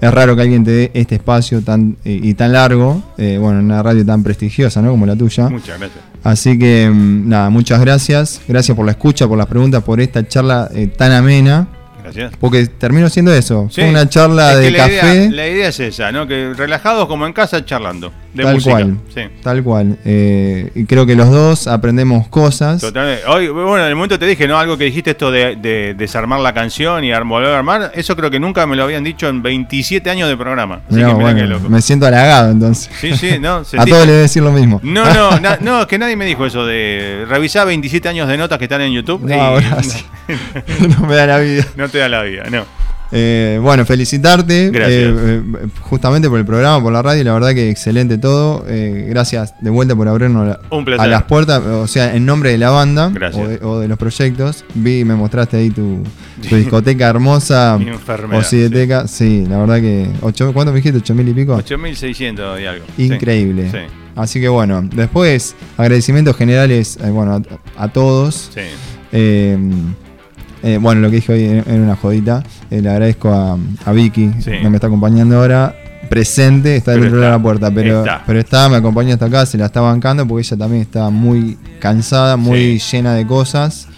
es raro que alguien te dé este espacio tan eh, y tan largo, eh, bueno, en una radio tan prestigiosa, ¿no? Como la tuya. Muchas gracias. Así que mm, nada, muchas gracias. Gracias por la escucha, por las preguntas, por esta charla eh, tan amena. Gracias. Porque terminó siendo eso. Sí. Fue una charla Es que de la café. Idea, la idea es esa, ¿no? Que relajados como en casa charlando. De tal música. cual. Sí. Tal cual. Eh, y creo que los dos aprendemos cosas. Totalmente. Hoy, bueno, en el momento te dije, ¿no? Algo que dijiste esto de, de desarmar la canción y volver a armar. Eso creo que nunca me lo habían dicho en 27 años de programa. Así Mirá, que bueno, loco. me siento halagado entonces. Sí, sí, no. A todos les voy a decir lo mismo. No, no, na- no, es que nadie me dijo eso de revisar 27 años de notas que están en YouTube. No, y- gracias. no me da la vida. no te da la vida, no. Eh, bueno, felicitarte Gracias. eh, eh, justamente por el programa, por la radio, la verdad que excelente todo. Eh, gracias de vuelta por abrirnos la- a las puertas, o sea, en nombre de la banda o de, o de los proyectos. Vi, me mostraste ahí tu, tu discoteca hermosa, o cineteca. Sí. la verdad que, ocho, ¿cuánto me dijiste? ¿8 mil y pico? 8600 y algo. Sí. Increíble. Sí, Así que bueno, después agradecimientos generales bueno, a, a todos. sí. Eh, bueno, lo que dije hoy era una jodita. Eh, le agradezco a, a Vicky, Sí. que me está acompañando ahora. Presente, está del Pero otro lado de la puerta, pero está. pero está, me acompaña hasta acá, se la está bancando porque ella también está muy cansada, muy llena de cosas.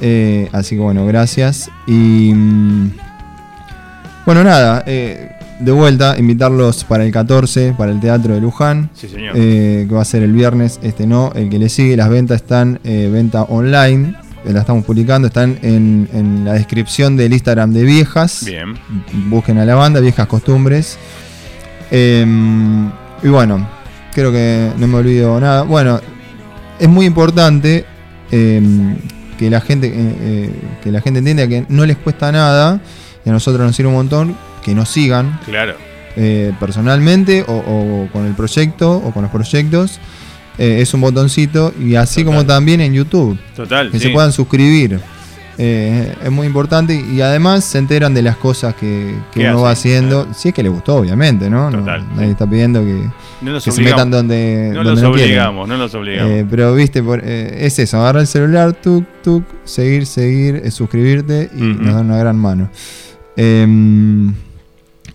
Eh, así que bueno, gracias. Y mm, bueno, nada, de vuelta, invitarlos para el 14, para el Teatro de Luján. Sí, señor. Que va a ser el viernes, este no, el que le sigue, las ventas están venta online, la estamos publicando, están en, en la descripción del Instagram de Viejas. Bien. Busquen a la banda, Viejas Costumbres. Eh, y bueno, creo que no me olvido nada. Bueno, es muy importante eh, que la gente eh, eh, que la gente entienda que no les cuesta nada y a nosotros nos sirve un montón que nos sigan Claro. eh, personalmente o, o con el proyecto o con los proyectos. Eh, es un botoncito y así Total. como también en YouTube, Total. que sí. se puedan suscribir. Eh, es muy importante y además se enteran de las cosas que, que ¿Qué uno va haciendo. Si es que le gustó, obviamente, ¿no? No- Total, nadie sí. está pidiendo que, No los que se metan donde no donde los obligamos, no los obligamos. Eh, pero viste, por- eh, es eso, agarrar el celular, tuk, tuk, seguir, seguir, suscribirte y nos dan una gran mano.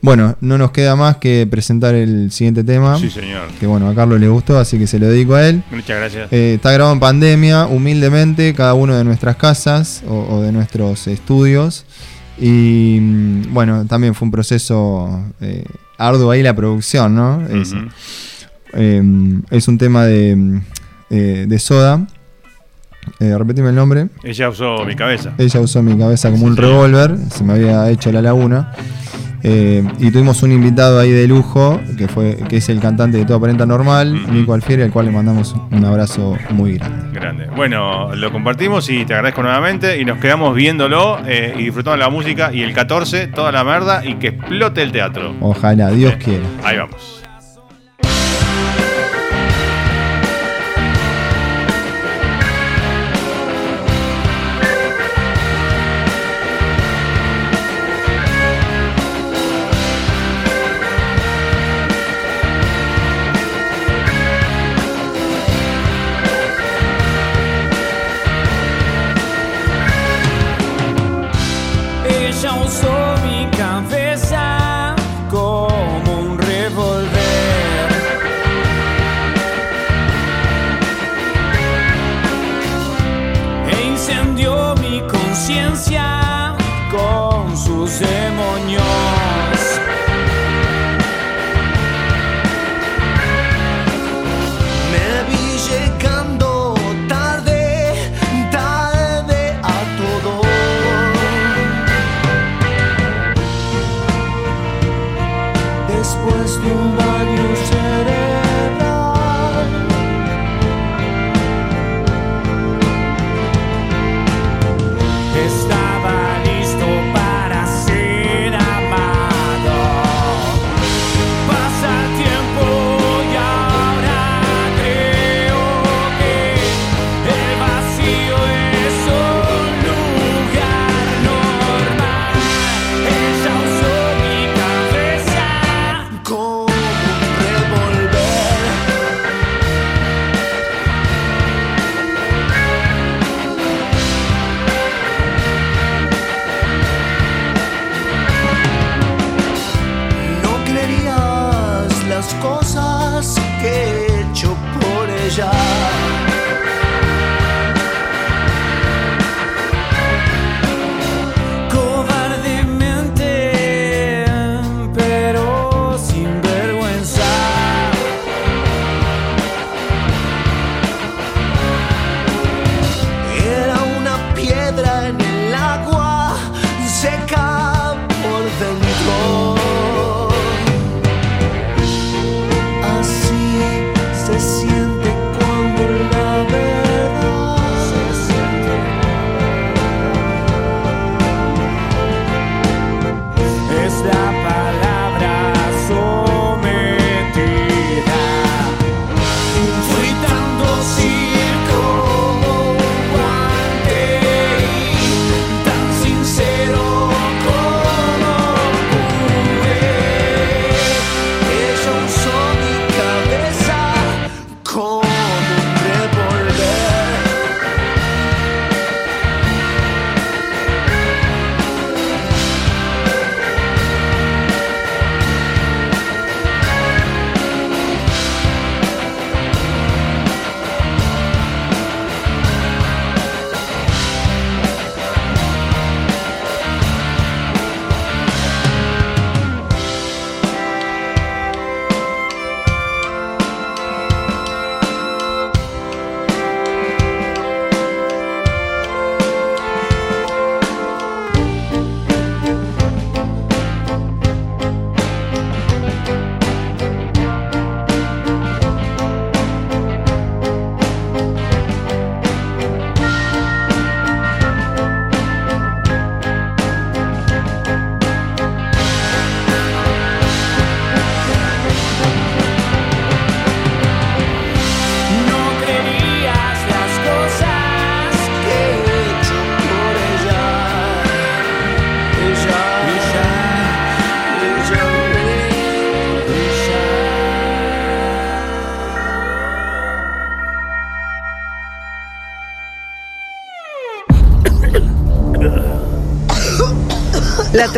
Bueno, no nos queda más que presentar el siguiente tema. sí, señor. Que bueno, a Carlos le gustó, así que se lo dedico a él. Muchas gracias. Eh, está grabado en pandemia, humildemente, cada uno de nuestras casas o, o de nuestros estudios. Y mm, bueno, también fue un proceso eh, arduo ahí la producción, ¿no? Es, eh, es un tema de, eh, de Soda. Eh, repetime el nombre. Ella usó mi cabeza. Ella usó mi cabeza como un revólver, se me había hecho la laguna. Eh, y tuvimos un invitado ahí de lujo, que fue que es el cantante de Toda Aparenta Normal. Nico Alfieri, al cual le mandamos un abrazo muy grande. Grande. Bueno, lo compartimos y te agradezco nuevamente y nos quedamos viéndolo eh, y disfrutando la música y el 14, toda la merda y que explote el teatro. Ojalá, Dios quiera. Ahí vamos.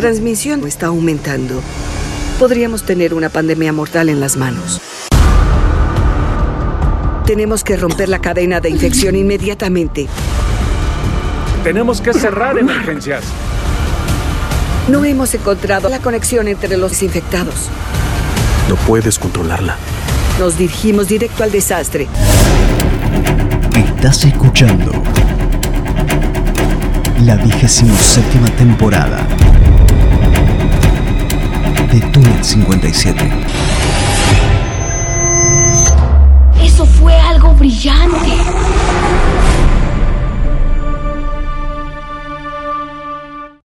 Transmisión está aumentando. Podríamos tener una pandemia mortal en las manos. Tenemos que romper la cadena de infección inmediatamente. Tenemos que cerrar emergencias. No hemos encontrado la conexión entre los infectados. No puedes controlarla. Nos dirigimos directo al desastre. Estás escuchando la vigésima séptima temporada Túnel 57. Eso fue algo brillante.